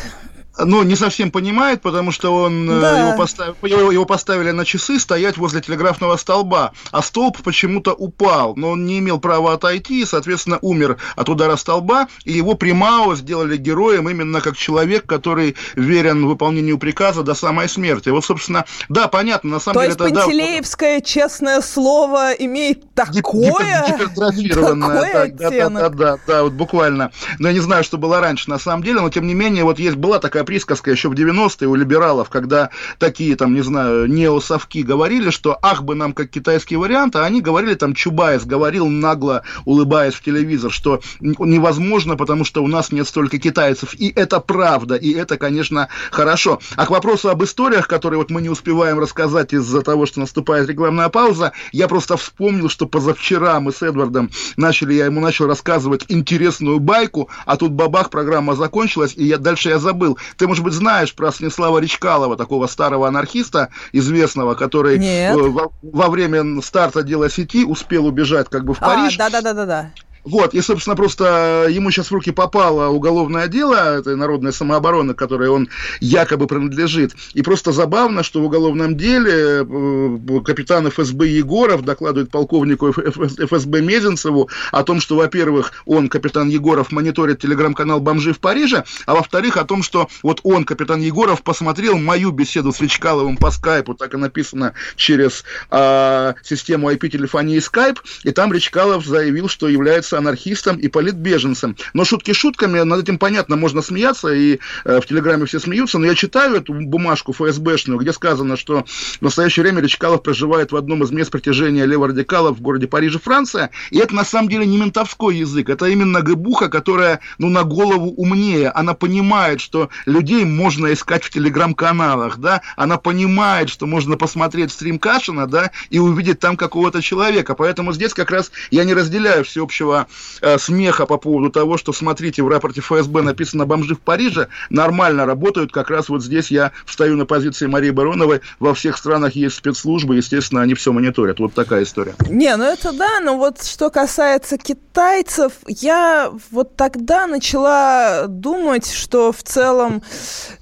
ну, не совсем понимает, потому что он, э, да. его, поставили, его, его поставили на часы стоять возле телеграфного столба, а столб почему-то упал, но он не имел права отойти и, соответственно, умер от удара столба, и его Примао сделали героем именно как человек, который верен выполнению приказа до самой смерти. Вот, собственно, да, понятно, на самом То деле... То есть это, Пантелеевское да, честное слово имеет такое... Гипертрофированное. Да, да, да, да, да, вот буквально. Но я не знаю, что было раньше на самом деле, но тем не менее, вот есть была такая присказка еще в 90-е у либералов, когда такие там, не знаю, неосовки говорили, что ах бы нам как китайский вариант, а они говорили там, Чубайс говорил нагло, улыбаясь в телевизор, что невозможно, потому что у нас нет столько китайцев. И это правда, и это, конечно, хорошо. А к вопросу об историях, которые вот мы не успеваем рассказать из-за того, что наступает рекламная пауза, я просто вспомнил, что позавчера мы с Эдвардом начали, я ему начал рассказывать интересную байку, а тут бабах, программа закончилась, и я дальше я забыл. Ты, может быть, знаешь про Станислава Речкалова, такого старого анархиста известного, который во, во время старта дела сети успел убежать как бы в Париж. А, да-да-да-да. Вот, и, собственно, просто ему сейчас в руки попало уголовное дело, это народная самооборона, которой он якобы принадлежит. И просто забавно, что в уголовном деле э, капитан ФСБ Егоров докладывает полковнику ФСБ Мезенцеву о том, что, во-первых, он, капитан Егоров, мониторит телеграм-канал «Бомжи в Париже», а во-вторых, о том, что вот он, капитан Егоров, посмотрел мою беседу с Вичкаловым по скайпу, так и написано через э, систему IP-телефонии Skype, и там Речкалов заявил, что является анархистом и политбеженцем. Но шутки шутками, над этим понятно, можно смеяться, и э, в Телеграме все смеются, но я читаю эту бумажку ФСБшную, где сказано, что в настоящее время Речкалов проживает в одном из мест притяжения леворадикалов в городе Париже, Франция, и это на самом деле не ментовской язык, это именно гыбуха, которая, ну, на голову умнее, она понимает, что людей можно искать в Телеграм-каналах, да, она понимает, что можно посмотреть стрим Кашина, да, и увидеть там какого-то человека, поэтому здесь как раз я не разделяю всеобщего э, смеха по поводу того, что, смотрите, в рапорте ФСБ написано «бомжи в Париже», нормально работают. Как раз вот здесь я встаю на позиции Марии Бароновой. Во всех странах есть спецслужбы, естественно, они все мониторят. Вот такая история. Не, ну это да, но вот что касается китайцев, я вот тогда начала думать, что в целом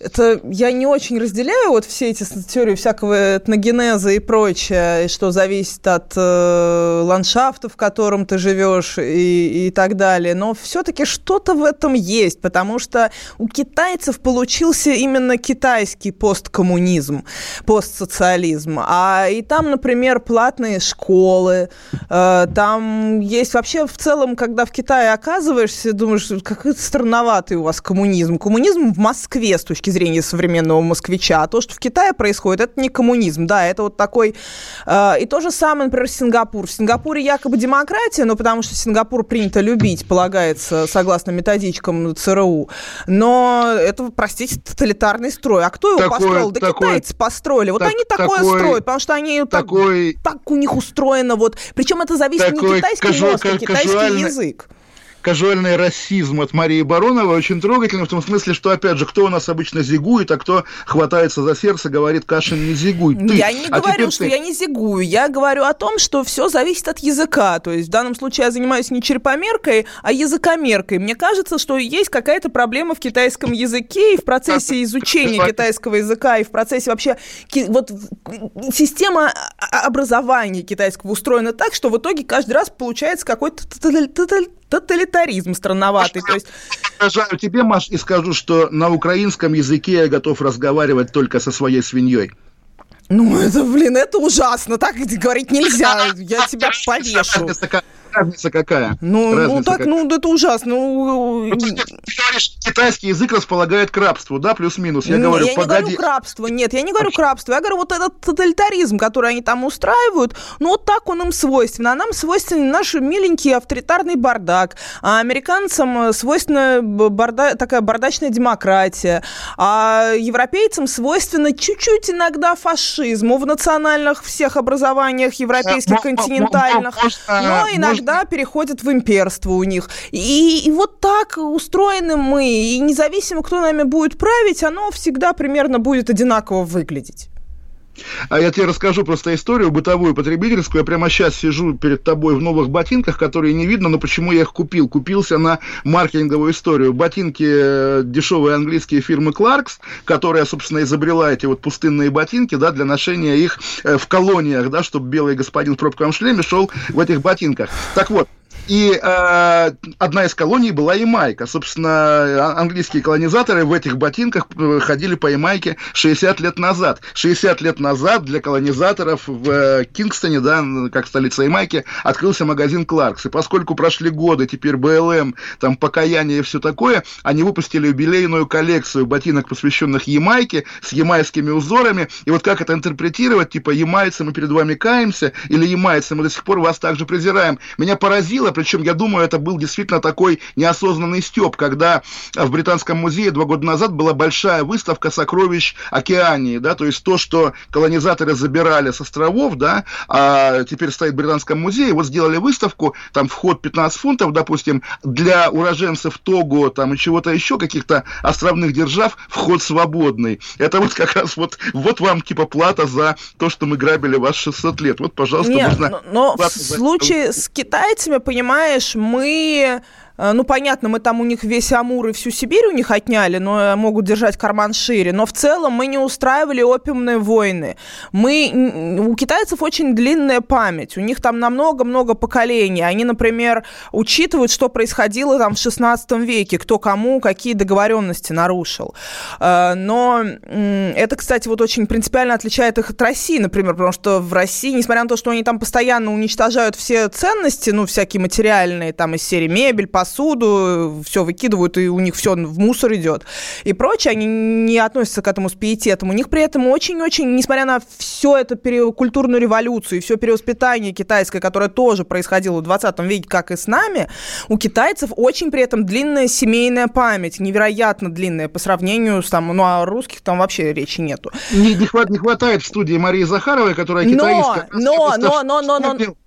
это я не очень разделяю вот все эти теории всякого этногенеза и прочее, что зависит от э, ландшафта, в котором ты живешь, и и, так далее. Но все-таки что-то в этом есть, потому что у китайцев получился именно китайский посткоммунизм, постсоциализм. А и там, например, платные школы, э, там есть вообще в целом, когда в Китае оказываешься, думаешь, какой странноватый у вас коммунизм. Коммунизм в Москве с точки зрения современного москвича, а то, что в Китае происходит, это не коммунизм, да, это вот такой... Э, и то же самое, например, Сингапур. В Сингапуре якобы демократия, но потому что Сингапур принято любить, полагается, согласно методичкам ЦРУ. Но это, простите, тоталитарный строй. А кто его Такой- построил? Да такой- китайцы построили. Вот так- они такое такой- строят, потому что они так, такой- так у них устроено. Вот. Причем это зависит не Такой китайский кажу- мозг, а китайский язык. Кажуальный расизм от Марии Бароновой очень трогательный, в том смысле, что, опять же, кто у нас обычно зигует, а кто хватается за сердце, говорит, Кашин, не зигуй. Ты. Я не А говорю, что ты. я не зигую. Я говорю о том, что все зависит от языка. То есть в данном случае я занимаюсь не черепомеркой, а языкомеркой. Мне кажется, что есть какая-то проблема в китайском языке и в процессе изучения китайского языка, и в процессе вообще... Вот система образования китайского устроена так, что в итоге каждый раз получается какой-то тоталитаризм странноватый. То есть тебе, Маш, и скажу, что на украинском языке я готов разговаривать только со своей свиньей. Ну, это, блин, это ужасно. Так говорить нельзя. Я тебя повешу. Разница, ка- разница какая? Ну, ну Разница так, какая? ну, это ужасно. Ну, Ты говоришь, китайский язык располагает к рабству, да, плюс-минус. Я Не, говорю, я не погоди. говорю к рабству, нет, я не говорю к рабству, я говорю вот этот тоталитаризм, который они там устраивают, ну вот так он им свойствен, а нам свойственен наш миленький авторитарный бардак, а американцам э, свойственна барда- такая бардачная демократия, а европейцам свойственно чуть-чуть иногда фашизму в национальных всех образованиях европейских, мо- континентальных, но иногда переходит в имперство у них. И, и вот так устроены мы, и независимо, кто нами будет править, оно всегда примерно будет одинаково выглядеть. А я тебе расскажу просто историю бытовую, потребительскую. Я прямо сейчас сижу перед тобой в новых ботинках, которые не видно, но почему я их купил? Купился на маркетинговую историю. Ботинки э, дешевые английские фирмы Clarks, которая, собственно, изобрела эти вот пустынные ботинки, да, для ношения их э, в колониях, да, чтобы белый господин в пробковом шлеме шел в этих ботинках. Так вот, и э, одна из колоний была Ямайка. Собственно, а- английские колонизаторы в этих ботинках э, ходили по Ямайке 60 лет назад. 60 лет назад для колонизаторов в э, Кингстоне, да, как столица Ямайки, открылся магазин Кларкс. И поскольку прошли годы, теперь БЛМ, там, покаяние и все такое, они выпустили юбилейную коллекцию ботинок, посвященных Ямайке, с ямайскими узорами. И вот как это интерпретировать, типа, ямайцы мы перед вами каемся, или ямайцы мы до сих пор вас также презираем. Меня поразило, причем я думаю, это был действительно такой неосознанный степ, когда в Британском музее два года назад была большая выставка сокровищ Океании, да, то есть то, что колонизаторы забирали с островов, да, а теперь стоит в Британском музее, вот сделали выставку, там вход 15 фунтов, допустим, для уроженцев Того, там и чего-то еще, каких-то островных держав, вход свободный. Это вот как раз вот, вот вам типа плата за то, что мы грабили вас 600 лет. Вот, пожалуйста, Нет, можно... но, но в за- случае с китайцами, понимаешь, мы... э, Ну, понятно, мы там у них весь Амур и всю Сибирь у них отняли, но э, могут держать карман шире. Но в целом мы не устраивали опиумные войны. Мы, у китайцев очень длинная память. У них там на много-много поколений. Они, например, учитывают, что происходило там в 16 веке, кто кому какие договоренности нарушил. Э, Но это, кстати, вот очень принципиально отличает их от России, например, потому что в России, несмотря на то, что они там постоянно уничтожают все ценности, ну, всякие материальные, там из серии мебель, посуду, все выкидывают, и у них все в мусор идет и прочее, они не относятся к этому с пиететом. У них при этом очень-очень, несмотря на все это пере- культурную революцию и все перевоспитание китайское, которое тоже происходило в 20 веке, как и с нами, у китайцев очень при этом длинная семейная память, невероятно длинная по сравнению с там, ну, а русских там вообще речи нету. Не, не, хват- не хватает в студии Марии Захаровой, которая Но, китаистка. но, но, но, но, но, Вспомнил- А.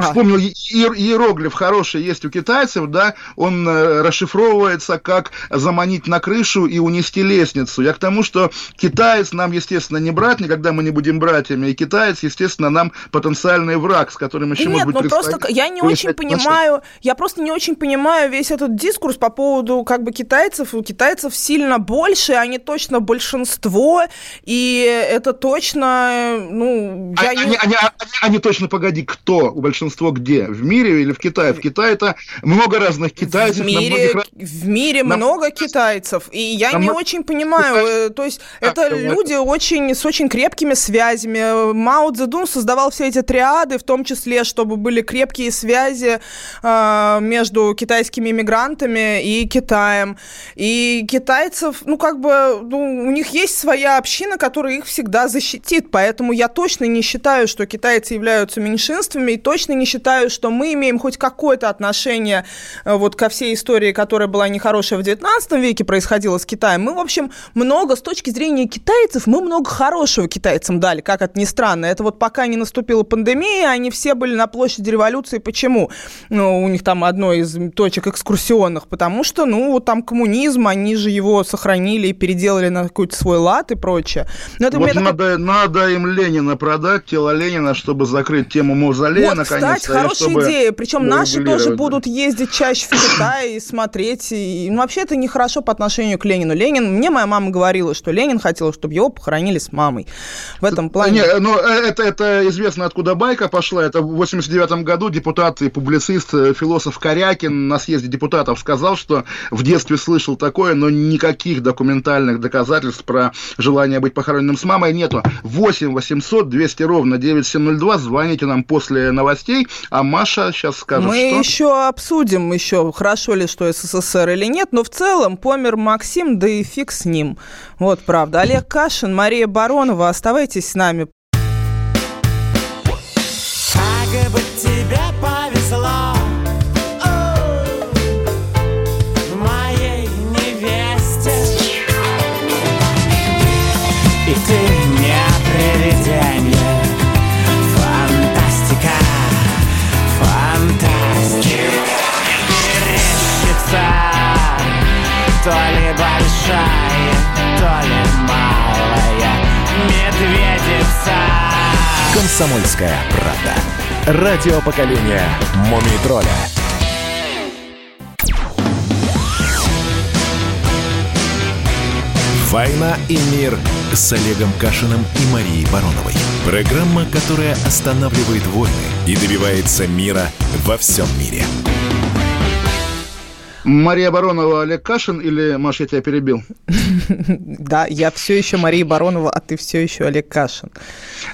Вспомнил, и- иер- иероглиф хороший есть у китайцев, да, он э, расшифровывается как заманить на крышу и унести лестницу. Я к тому, что китаец нам, естественно, не брат, никогда мы не будем братьями, и китаец, естественно, нам потенциальный враг, с которым еще, Да может нет, быть, ну просто я не очень понимаю, я просто не очень понимаю весь этот дискурс по поводу как бы китайцев. У китайцев сильно больше, они точно большинство, и это точно, э, ну, я Они, не... они- они- они точно, погоди, кто у большинства? Большинство где? В мире или в Китае? В Китае это много разных китайцев. В мире, в мире на... много китайцев. И я на... не очень понимаю. То есть а, это люди очень, с очень крепкими связями. Мао Цзэдун создавал все эти триады, в том числе, чтобы были крепкие связи э, между китайскими иммигрантами и Китаем. И китайцев, ну, как бы, ну, у них есть своя община, которая их всегда защитит. Поэтому я точно не считаю, что китайцы являются меньшинствами, и точно не считаю, что мы имеем хоть какое-то отношение э, вот ко всей истории, которая была нехорошая в 19 веке, происходила с Китаем. Мы, в общем, много, с точки зрения китайцев, мы много хорошего китайцам дали, как это ни странно. Это вот пока не наступила пандемия, они все были на площади революции. Почему? Ну, у них там одно из точек экскурсионных, потому что, ну, вот там коммунизм, они же его сохранили и переделали на какой-то свой лад и прочее. Но это вот надо, такой... надо им Ленина продать, тело Ленина, чтобы закрыть тему мавзолея, вот, наконец. Кстати, хорошая идея. Причем наши тоже будут ездить чаще в Китай и смотреть. И, ну, вообще это нехорошо по отношению к Ленину. Ленин, мне моя мама говорила, что Ленин хотел, чтобы его похоронили с мамой. В этом плане... Не, ну, э, это, это известно, откуда байка пошла. Это в 89 году депутат и публицист, э, философ Корякин на съезде депутатов сказал, что в детстве слышал такое, но никаких документальных доказательств про желание быть похороненным с мамой нету. 8 800 200 ровно 9702. Звоните нам после новостей, а Маша сейчас скажет, Мы что... еще обсудим еще, хорошо ли, что СССР или нет, но в целом помер Максим, да и фиг с ним. Вот правда. Олег Кашин, Мария Баронова, оставайтесь с нами. Комсомольская правда. Радио поколения Мумий тролля. «Война и мир» с Олегом Кашиным и Марией Бароновой. Программа, которая останавливает войны и добивается мира во всем мире. Мария Баронова, Олег Кашин или, Маша, я тебя перебил? Да, я все еще Мария Баронова, а ты все еще Олег Кашин.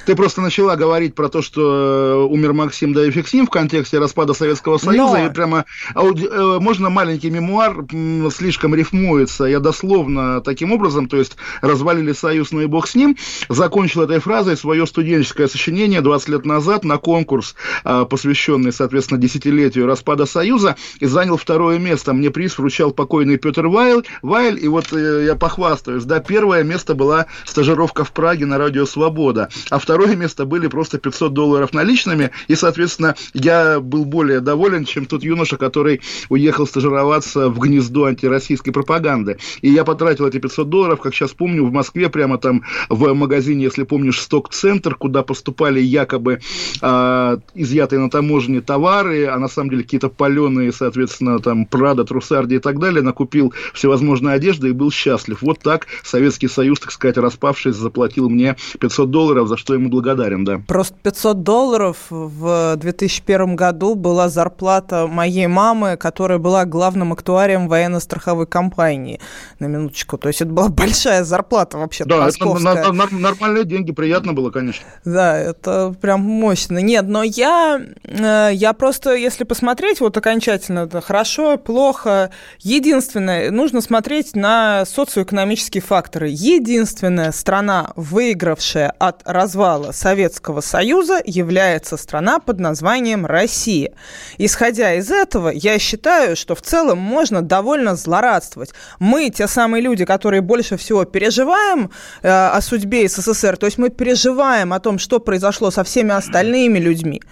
Ты просто начала говорить про то, что э, умер Максим да и Фиксим в контексте распада Советского Союза, и прямо э, можно маленький мемуар слишком рифмуется. Я дословно таким образом, то есть развалили Союз, но и бог с ним, закончил этой фразой свое студенческое сочинение 20 лет назад на конкурс, а, посвященный, соответственно, десятилетию распада Союза, и занял второе место мне приз вручал покойный Петр Вайль, Вайль и вот э, я похвастаюсь, да, первое место была стажировка в Праге на Радио Свобода, а второе место были просто 500 долларов наличными, и, соответственно, я был более доволен, чем тот юноша, который уехал стажироваться в гнездо антироссийской пропаганды. И я потратил эти 500 долларов, как сейчас помню, в Москве, прямо там в магазине, если помнишь, Сток-центр, куда поступали якобы э, изъятые на таможне товары, а на самом деле какие-то паленые, соответственно, там, Прада, Трусарди и так далее, накупил всевозможные одежды и был счастлив. Вот так Советский Союз, так сказать, распавшись, заплатил мне 500 долларов, за что ему благодарен, да. Просто 500 долларов в 2001 году была зарплата моей мамы, которая была главным актуарием военно-страховой компании, на минуточку. То есть это была большая зарплата вообще Да, московская. это на, на, нормальные деньги, приятно было, конечно. Да, это прям мощно. Нет, но я, э, я просто, если посмотреть вот окончательно, это хорошо, плохо, плохо. Единственное, нужно смотреть на социоэкономические факторы. Единственная страна, выигравшая от развала Советского Союза, является страна под названием Россия. Исходя из этого, я считаю, что в целом можно довольно злорадствовать. Мы, те самые люди, которые больше всего переживаем э, о судьбе СССР, то есть мы переживаем о том, что произошло со всеми остальными людьми.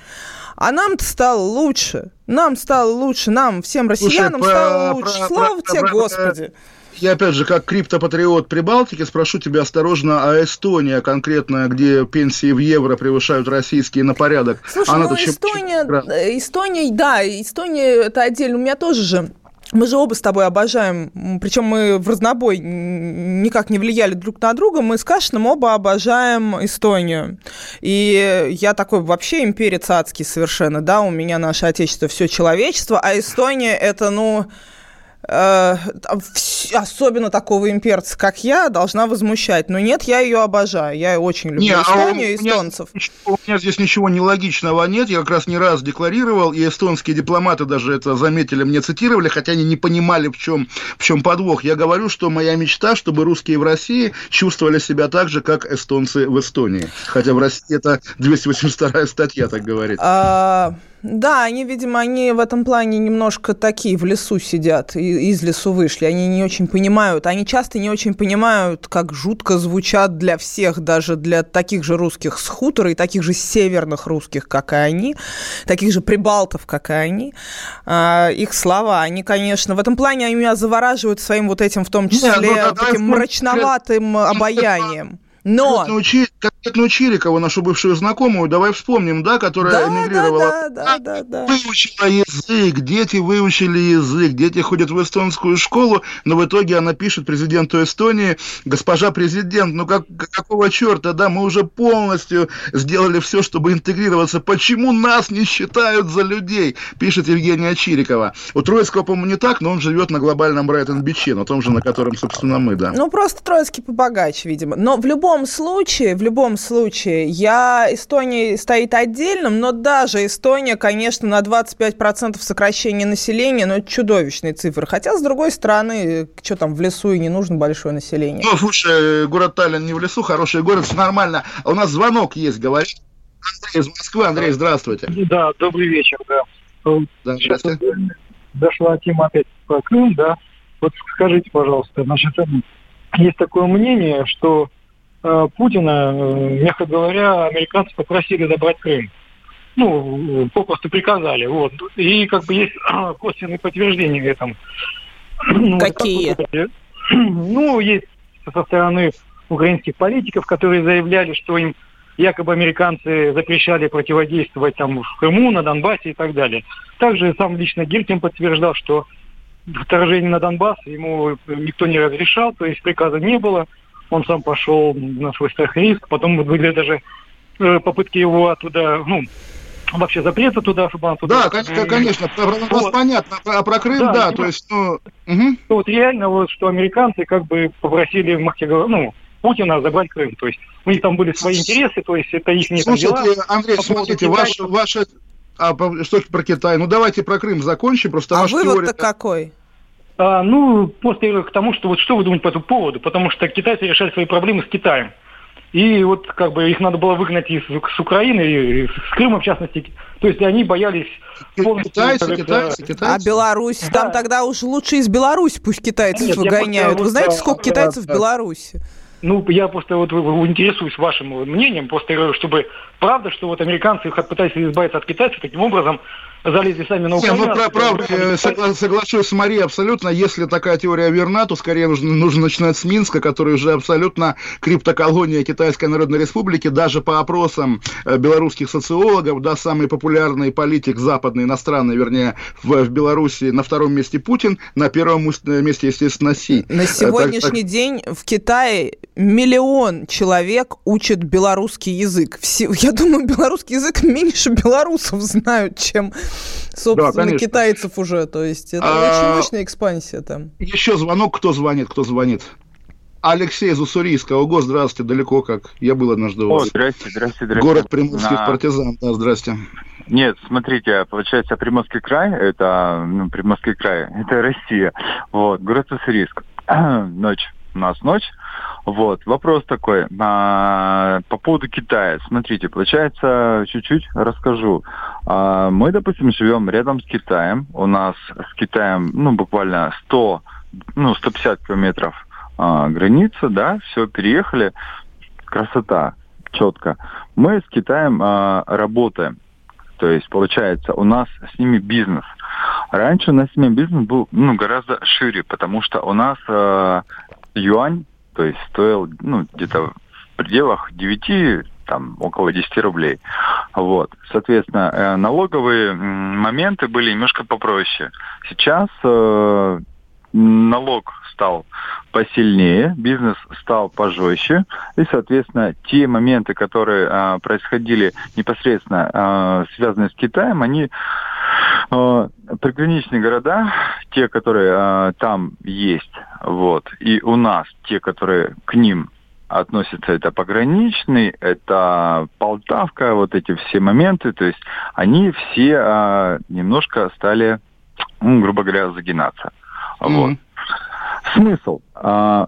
А нам-то стало лучше. Нам стало лучше, нам, всем россиянам Слушай, стало про, лучше. Про, Слава про, тебе, про, Господи. Я опять же, как криптопатриот Прибалтики, спрошу тебя осторожно, а Эстония конкретно, где пенсии в евро превышают российские на порядок? Слушай, она ну Эстония, чем... Эстония, да, Эстония, это отдельно. У меня тоже же Мы же оба с тобой обожаем, причем мы в разнобой никак не влияли друг на друга, мы с Кашиным оба обожаем Эстонию. И я такой вообще имперец адский совершенно, да, у меня наше отечество, все человечество, а Эстония это, ну, Э, особенно такого имперца, как я, должна возмущать. Но нет, я ее обожаю. Я очень люблю не, Эстонию и эстонцев. У меня, у меня здесь ничего нелогичного нет. Я как раз не раз декларировал, и эстонские дипломаты даже это заметили, мне цитировали, хотя они не понимали, в чем, в чем подвох. Я говорю, что моя мечта, чтобы русские в России чувствовали себя так же, как эстонцы в Эстонии. Хотя в России это 282 статья так говорит. А... Да, они, видимо, они в этом плане немножко такие в лесу сидят, и из лесу вышли. Они не очень понимают, они часто не очень понимают, как жутко звучат для всех, даже для таких же русских с хутора и таких же северных русских, как и они, таких же прибалтов, как и они. А, их слова, они, конечно, в этом плане они меня завораживают своим вот этим, в том числе, Нет, ну, таким мрачноватым обаянием. Но... Конкретно Чирикову, нашу бывшую знакомую, давай вспомним, да, которая да, эмигрировала. Да, да, да, да, Выучила язык, дети выучили язык, дети ходят в эстонскую школу, но в итоге она пишет президенту Эстонии, госпожа президент, ну как, какого черта, да, мы уже полностью сделали все, чтобы интегрироваться. Почему нас не считают за людей? Пишет Евгения Чирикова. У Троицкого, по-моему, не так, но он живет на глобальном Брайтон-Биче, на том же, на котором, собственно, мы, да. Ну, просто Троицкий побогаче, видимо. Но в любом случае, в любом случае, я, Эстония стоит отдельным, но даже Эстония, конечно, на 25% сокращения населения, но это чудовищные цифры. Хотя, с другой стороны, что там, в лесу и не нужно большое население. Ну, слушай, город Таллин не в лесу, хороший город, все нормально. А у нас звонок есть, говорит. Андрей из Москвы. Андрей, здравствуйте. Да, добрый вечер, да. Да, Сейчас дошла тема опять про Крым, да. Вот скажите, пожалуйста, значит, есть такое мнение, что Э, Путина, э, мягко говоря, американцы попросили забрать Крым. Ну, попросту приказали. Вот. И как бы есть косвенные подтверждения этому. Ну, Какие? Ну, есть со стороны украинских политиков, которые заявляли, что им якобы американцы запрещали противодействовать там в Крыму, на Донбассе и так далее. Также сам лично Гиркин подтверждал, что вторжение на Донбасс ему никто не разрешал, то есть приказа не было он сам пошел на свой страх и риск, потом были даже э, попытки его оттуда, ну, вообще запрета туда, чтобы он туда... Да, конечно, конечно про вот. понятно, а про Крым, да, да то есть, ну... Угу. Вот реально, вот, что американцы как бы попросили, ну, Путина забрать Крым. То есть у них там были свои интересы, то есть это их не Слушайте, дела. Андрей, смотрите, ваш, ваша... А, что про Китай? Ну, давайте про Крым закончим. Просто а вывод-то теория... какой? А, ну, после к тому, что вот что вы думаете по этому поводу, потому что китайцы решали свои проблемы с Китаем. И вот как бы их надо было выгнать из с Украины, и с Крыма в частности. То есть они боялись полностью... Китайцы, китайцы, китайцы. А Беларусь? Да. Там тогда уж лучше из Беларуси пусть китайцев Нет, выгоняют. Вы знаете, сколько китайцев да, в Беларуси? Ну, я просто вот интересуюсь вашим мнением, просто чтобы правда, что вот американцы пытались избавиться от китайцев таким образом, залезли сами на Украину. Не, ну, про, правда, я согла- соглашусь с Марией абсолютно. Если такая теория верна, то скорее нужно, нужно начинать с Минска, который уже абсолютно криптоколония Китайской Народной Республики. Даже по опросам э, белорусских социологов, да, самый популярный политик западный, иностранный, вернее, в, в Беларуси на втором месте Путин, на первом месте, естественно, Си. На э, сегодняшний так, день в Китае миллион человек учат белорусский язык. Все, я думаю, белорусский язык меньше белорусов знают, чем собственно, да, китайцев уже. То есть это а... очень мощная экспансия там. Еще звонок, кто звонит, кто звонит? Алексей из Уссурийска. Ого, здравствуйте, далеко как. Я был однажды у вас. О, здрасте, здрасте, здрасте. Город Приморских На... партизан, да, здрасте. Нет, смотрите, получается, Приморский край, это, ну, Приморский край, это Россия. Вот, город Уссурийск. ночь, у нас ночь. Вот, вопрос такой, а, по поводу Китая. Смотрите, получается, чуть-чуть расскажу. А, мы, допустим, живем рядом с Китаем. У нас с Китаем, ну, буквально 100, ну, 150 километров а, граница, да, все, переехали. Красота, четко. Мы с Китаем а, работаем. То есть, получается, у нас с ними бизнес. Раньше у нас с ними бизнес был ну, гораздо шире, потому что у нас э, юань то есть стоил ну, где-то в пределах 9 там около 10 рублей. Вот. Соответственно, э, налоговые моменты были немножко попроще. Сейчас э, налог стал посильнее, бизнес стал пожестче, и, соответственно, те моменты, которые э, происходили непосредственно э, связанные с Китаем, они э, приграничные города, те, которые э, там есть, вот, и у нас те, которые к ним относятся, это пограничный, это Полтавка, вот эти все моменты, то есть они все э, немножко стали, ну, грубо говоря, загинаться. Mm-hmm. Вот. Смысл? А,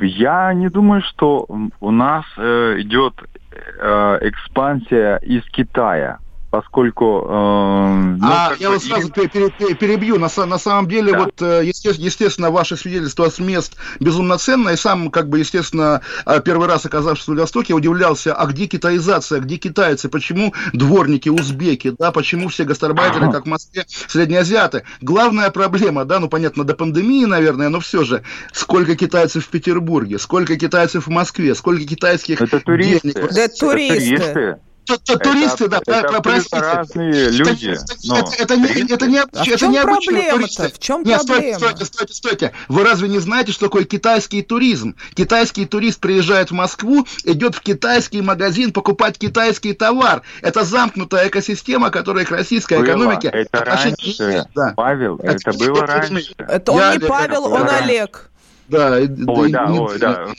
я не думаю, что у нас э, идет э, экспансия из Китая поскольку... Э, ну, а, я вот сразу и... перебью. На, на самом деле, да. вот, э, естественно, ваше свидетельство с мест безумно ценно. И сам, как бы, естественно, э, первый раз оказавшись в Владивостоке, удивлялся, а где китаизация, где китайцы, почему дворники узбеки, да, почему все гастарбайтеры, как в Москве, среднеазиаты. Главная проблема, да, ну, понятно, до пандемии, наверное, но все же, сколько китайцев в Петербурге, сколько китайцев в Москве, сколько китайских... Это туристы. Денег. Это туристы туристы, да, это простите. разные люди. Это, но... это, это, не, это не, а это не обычные туристы. В чем Нет, проблема? Стойте, стойте, стойте, стойте. Вы разве не знаете, что такое китайский туризм? Китайский турист приезжает в Москву, идет в китайский магазин покупать китайский товар. Это замкнутая экосистема, которая к российской было. экономике... Это раньше, да. Павел, это, это было раньше. Это он Я, не Павел, он Олег. Да, ой, да, ой, да.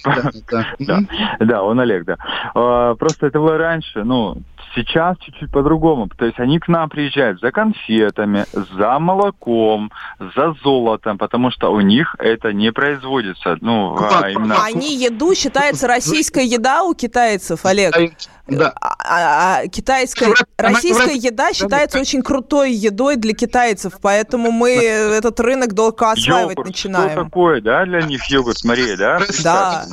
Да, да, он Олег, да. А, просто это было раньше, ну, сейчас чуть-чуть по-другому. То есть они к нам приезжают за конфетами, за молоком, за золотом, потому что у них это не производится. Ну, а именно... Они еду считается российская еда у китайцев, Олег. Да. А, а, а китайская, российская еда считается очень крутой едой для китайцев, поэтому мы этот рынок долго осваивать йогурт, начинаем. Что такое, да, для них йогурт, Мария, да? Да.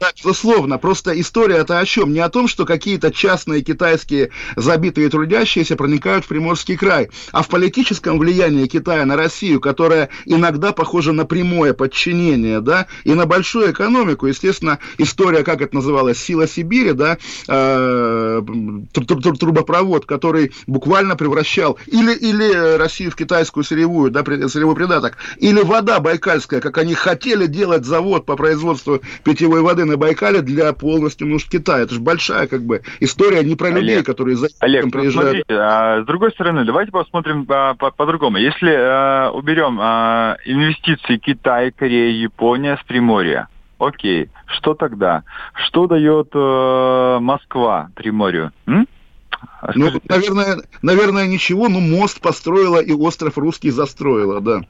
Да, безусловно. Просто история-то о чем? Не о том, что какие-то частные китайские забитые трудящиеся проникают в Приморский край, а в политическом влиянии Китая на Россию, которая иногда похожа на прямое подчинение, да, и на большую экономику. Естественно, история, как это называлось, «Сила Сибири», да, э, трубопровод, который буквально превращал или, или Россию в китайскую сырьевую, да, сырьевой придаток, или вода байкальская, как они хотели делать завод по производству питьевой воды на Байкале для полностью нужд Китая. Это же большая как бы история не про людей, которые за Олег, ну, приезжают. Смотрите, а, с другой стороны, давайте посмотрим а, по- по-другому. Если а, уберем а, инвестиции Китай, Корея, Япония с Приморья, окей, что тогда? Что дает э, Москва Приморью? М? А ну, наверное, наверное, ничего, но мост построила и остров русский застроила, да.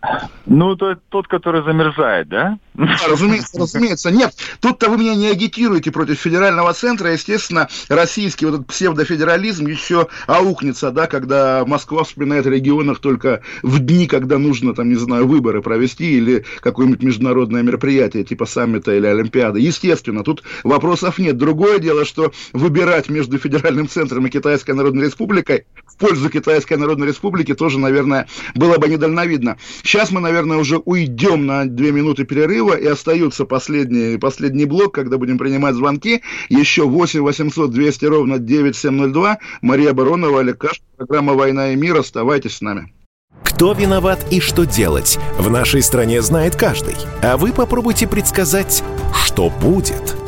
Ну, то, тот, который замерзает, да? Разумеется, разумеется. Нет, тут-то вы меня не агитируете против федерального центра. Естественно, российский вот этот псевдофедерализм еще аукнется, да, когда Москва вспоминает о регионах только в дни, когда нужно, там, не знаю, выборы провести или какое-нибудь международное мероприятие, типа саммита или Олимпиады. Естественно, тут вопросов нет. Другое дело, что выбирать между федеральным центром и Китайской Народной Республикой в пользу Китайской Народной Республики тоже, наверное, было бы недальновидно. Сейчас мы, наверное, уже уйдем на две минуты перерыва, и остаются последний, последний блок, когда будем принимать звонки. Еще 8 800 200 ровно 9702. Мария Баронова, Олег Каш, программа «Война и мир». Оставайтесь с нами. Кто виноват и что делать, в нашей стране знает каждый. А вы попробуйте предсказать, что будет –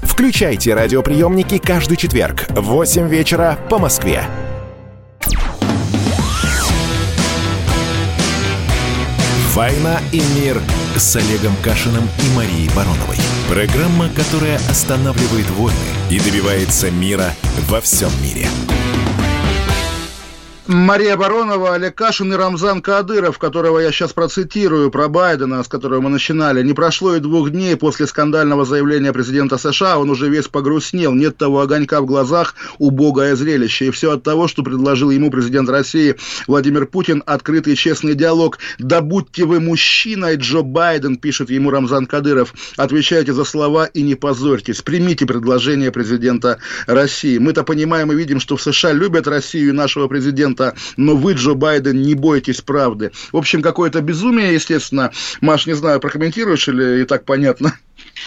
Включайте радиоприемники каждый четверг в 8 вечера по Москве. «Война и мир» с Олегом Кашиным и Марией Бароновой. Программа, которая останавливает войны и добивается мира во всем мире. Мария Баронова, Олег Кашин и Рамзан Кадыров, которого я сейчас процитирую про Байдена, с которого мы начинали. Не прошло и двух дней после скандального заявления президента США, он уже весь погрустнел, нет того огонька в глазах, убогое зрелище. И все от того, что предложил ему президент России Владимир Путин открытый честный диалог. «Да будьте вы мужчиной, Джо Байден», пишет ему Рамзан Кадыров. «Отвечайте за слова и не позорьтесь. Примите предложение президента России. Мы-то понимаем и видим, что в США любят Россию и нашего президента, но вы, Джо Байден, не бойтесь правды. В общем, какое-то безумие, естественно. Маш, не знаю, прокомментируешь или и так понятно?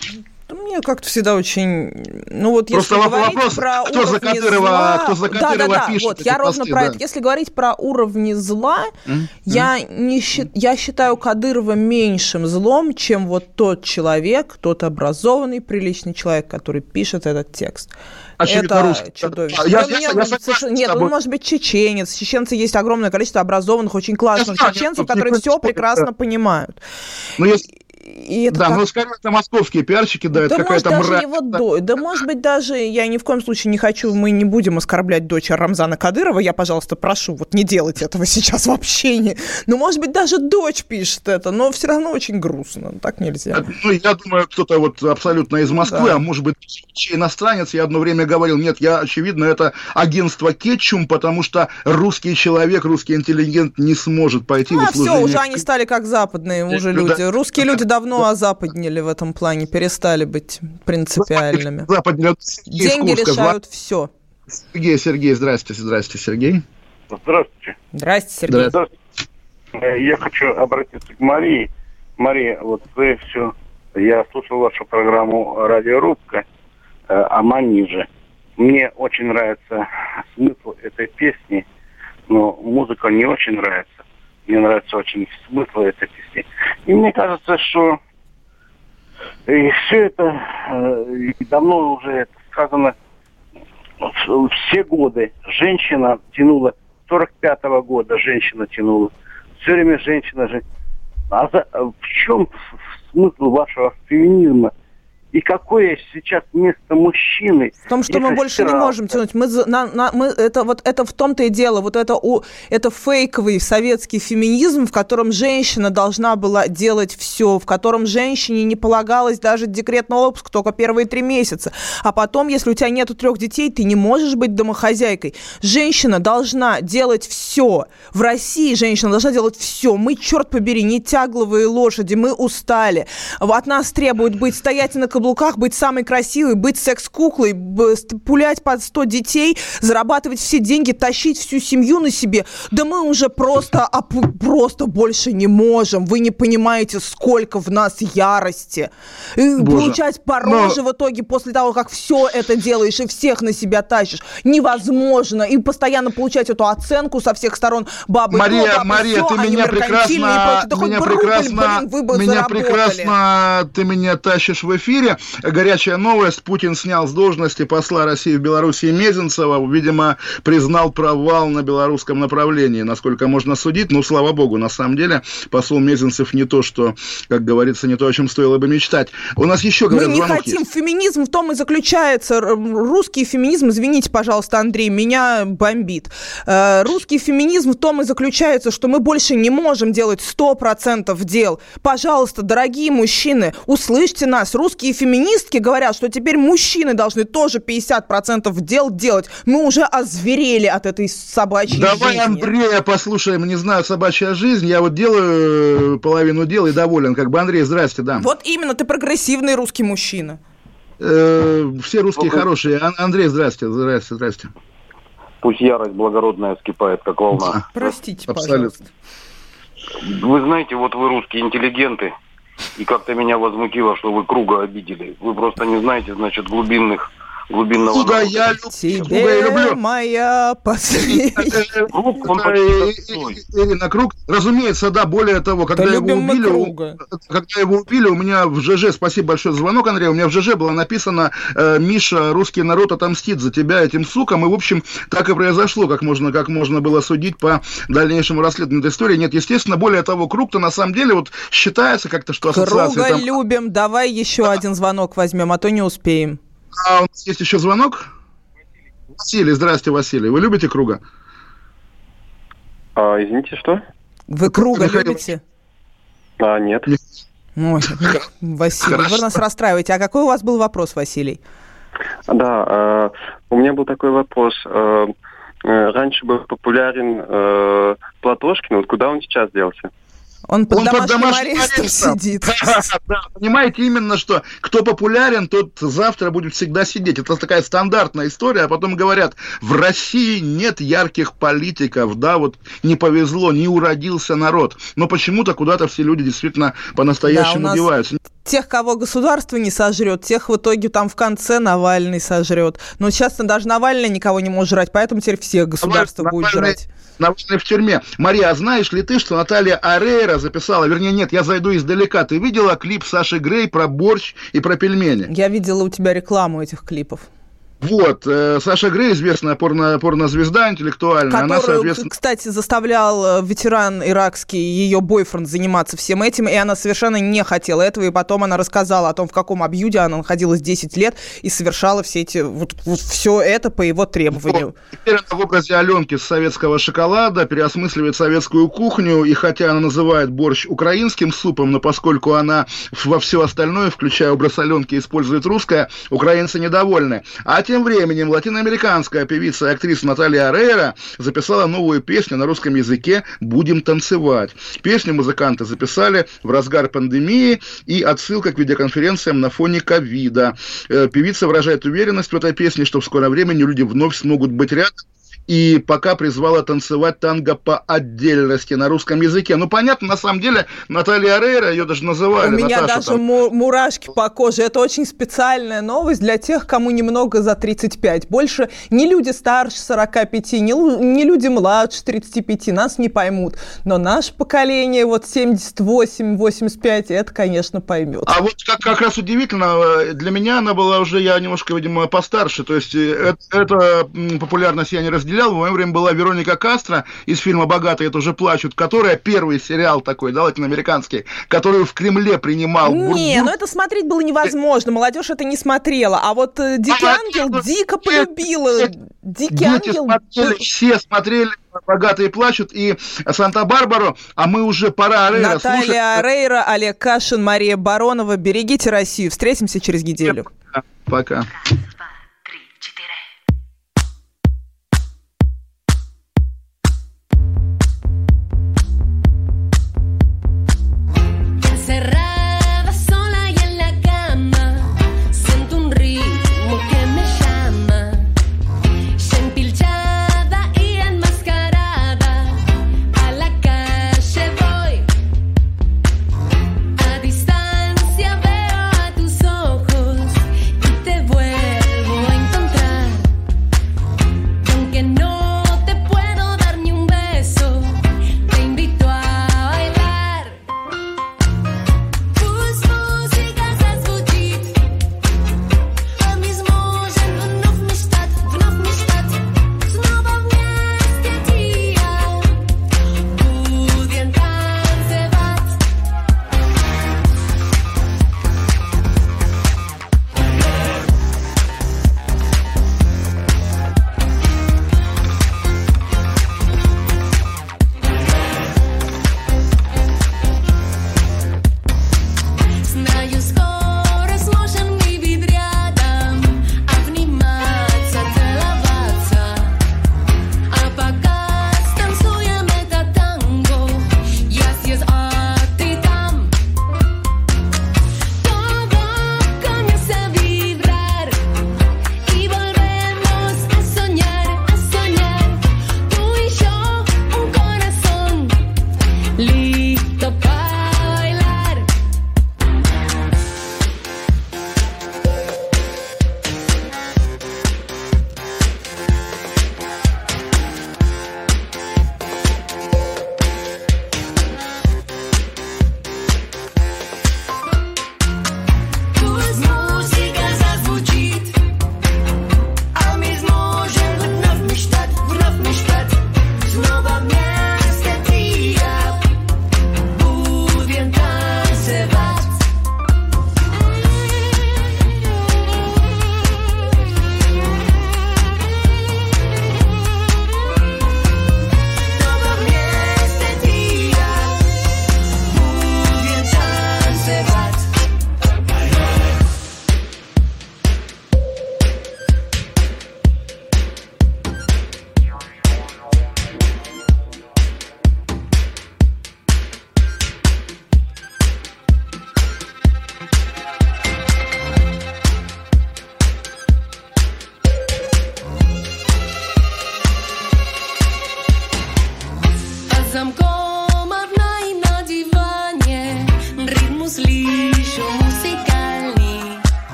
Мне как-то всегда очень... Ну вот Просто если говорить вопрос, про кто за Кадырова, зла... кто за Кадырова да, да, да, пишет вот, я ровно про да. это. Если говорить про уровни зла, М? я, не счит... я считаю Кадырова меньшим злом, чем вот тот человек, тот образованный, приличный человек, который пишет этот текст. Очевидно, это русский. чудовище. Я- Да я- я согласен совершенно- с Нет, он может быть чеченец. Чеченцы есть огромное количество образованных, очень классных знаю, чеченцев, нет, которые все прекрасно понимают. Ну, есть... И это да, как- ну, скорее, это московские пиарщики, да, это да, может, какая-то мразь. его до... Да, может быть, даже я ни в коем случае не хочу, мы не будем оскорблять дочь Рамзана Кадырова. Я, пожалуйста, прошу, вот не делайте этого сейчас в общении. Ну, может быть, даже дочь пишет это, но все равно очень грустно. Так нельзя. Ну, я думаю, кто-то вот абсолютно из Москвы, Да. а может быть, иностранец. Я одно время говорил, нет, я, очевидно, это агентство Кетчум, потому что русский человек, русский интеллигент не сможет пойти в А, все, уже они стали как западные уже люди. Русские люди давно озападнили в этом плане, перестали быть принципиальными. Западня- Деньги Курска. решают все. Сергей, Сергей, здрасте, здрасте, Сергей. Здравствуйте. Здрасте, Сергей. Здравствуйте. Я хочу обратиться к Марии. Мария, вот вы все... Я слушал вашу программу «Радиорубка» э, о Маниже. Мне очень нравится смысл этой песни, но музыка не очень нравится. Мне нравится очень смысл этой песни. И мне кажется, что и все это э, давно уже сказано все годы женщина тянула, 45-го года женщина тянула. Все время женщина же. А за- в чем смысл вашего феминизма? И какое сейчас место мужчины? В том, что мы больше не можем тянуть. Мы, на- на- мы, это, вот, это в том-то и дело. Вот это, у, это фейковый советский феминизм, в котором женщина должна была делать все, в котором женщине не полагалось даже декретный отпуск только первые три месяца. А потом, если у тебя нету трех детей, ты не можешь быть домохозяйкой. Женщина должна делать все. В России женщина должна делать все. Мы, черт побери, не тягловые лошади, мы устали. От нас требуют быть, стоять на каблуках, быть самой красивой, быть секс-куклой, пулять под 100 детей, зарабатывать все деньги, тащить всю семью на себе. Да мы уже просто, опу- просто больше не можем. Вы не понимаете, сколько в нас ярости. Боже. Получать по Но- в итоге после того, как все это делаешь и всех на себя тащишь. Невозможно. И постоянно получать эту оценку со всех сторон. Бабы Мария, то, бабы Мария, сё, ты меня прекрасно. Да меня прекрасно, блин, меня заработали. прекрасно, ты меня тащишь в эфире. Горячая новость: Путин снял с должности посла России в Беларуси Мезенцева, видимо, признал провал на белорусском направлении, насколько можно судить. Ну, слава богу, на самом деле посол Мезенцев не то, что, как говорится, не то, о чем стоило бы мечтать. У нас еще Мы говорят, не звонок хотим. есть. Феминизм в том и заключается. Русский феминизм, извините, пожалуйста, Андрей, меня бомбит. Э, Русский феминизм в том и заключается, что мы больше не можем делать 100% дел. Пожалуйста, дорогие мужчины, услышьте нас. Русские феминистки говорят, что теперь мужчины должны тоже 50% дел делать. Мы уже озверели от этой собачьей Давай жизни. Андрея послушаем, не знаю, собачья жизнь. Я вот делаю э, половину дела и доволен. Как бы Андрей, здрасте, да. Вот именно, ты прогрессивный русский мужчина. Э, все русские хорошие. Ан- Андрей, здрасте, здрасте, здрасте. Пусть ярость благородная вскипает, как волна. Простите, Абсолютно. Вы знаете, вот вы русские интеллигенты, и как-то меня возмутило, что вы круга обидели. Вы просто не знаете, значит, глубинных глубинного народа. я люблю. Тебе я люблю. моя последняя... Круг, Э, э, э, Ирина, Круг, разумеется, да, более того, когда его любим мы убили, у- когда его убили, у меня в ЖЖ, спасибо большое за звонок, Андрей, у меня в ЖЖ было написано, Миша, русский народ отомстит за тебя этим сукам, и, в общем, так и произошло, как можно, как можно было судить по дальнейшему расследованию этой истории. Нет, естественно, более того, Круг-то на самом деле вот считается как-то, что ассоциация Круга там... любим. Давай еще один звонок возьмем, а то не успеем. А у нас есть еще звонок? Василий, здрасте, Василий. Вы любите Круга? А, извините, что? Вы Круга Михаил. любите? А, нет. Ой, Василий, вы нас расстраиваете. А какой у вас был вопрос, Василий? Да, э, у меня был такой вопрос. Э, э, раньше был популярен э, Платошкин, вот куда он сейчас делся? Он под Он под домашним арестом арестом. сидит. Да, понимаете именно, что кто популярен, тот завтра будет всегда сидеть. Это такая стандартная история, а потом говорят, в России нет ярких политиков, да, вот не повезло, не уродился народ. Но почему-то куда-то все люди действительно Да, по-настоящему нас деваются. Тех, кого государство не сожрет, тех в итоге там в конце Навальный сожрет. Но сейчас даже Навальный никого не может жрать, поэтому теперь всех государство будет Навальный- жрать. Навальный в тюрьме. Мария, а знаешь ли ты, что Наталья Арейра записала, вернее, нет, я зайду издалека. Ты видела клип Саши Грей про борщ и про пельмени? Я видела у тебя рекламу этих клипов. Вот, э, Саша Грей, известная порно, порнозвезда интеллектуальная, она, Которую, соответственно... кстати, заставлял э, ветеран иракский, ее бойфренд, заниматься всем этим, и она совершенно не хотела этого, и потом она рассказала о том, в каком объюде она находилась 10 лет и совершала все эти, вот, все это по его требованию. Теперь она в образе Аленки с советского шоколада переосмысливает советскую кухню, и хотя она называет борщ украинским супом, но поскольку она во все остальное, включая образ Аленки, использует русское, украинцы недовольны. А тем временем латиноамериканская певица и актриса Наталья Арейра записала новую песню на русском языке «Будем танцевать». Песню музыканты записали в разгар пандемии и отсылка к видеоконференциям на фоне ковида. Э, Певица выражает уверенность в этой песне, что в скором времени люди вновь смогут быть рядом и пока призвала танцевать танго по отдельности на русском языке. Ну, понятно, на самом деле, Наталья Арейра, ее даже называли. У меня Наташа, даже там. му- мурашки по коже. Это очень специальная новость для тех, кому немного за 35. Больше не люди старше 45, не, не люди младше 35, нас не поймут. Но наше поколение, вот 78-85, это, конечно, поймет. А вот как, как раз удивительно, э, для меня она была уже, я немножко, видимо, постарше, то есть э, это, это, популярность я не разделял, в мое время была Вероника Кастро из фильма «Богатые тоже плачут», которая первый сериал такой, да, латиноамериканский, который в Кремле принимал. Не, Бур- ну это смотреть было невозможно. Молодежь это не смотрела. А вот э, Дикий А, Ангел дико полюбила. Дикий Ангел... все смотрели «Богатые плачут» и «Санта-Барбару», а мы уже пора Арейра слушать. Наталья Рейра, Олег Кашин, Мария Баронова. Берегите Россию. Встретимся через неделю. Пока.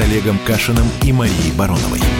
С Олегом Кашиным и Марией Бароновой.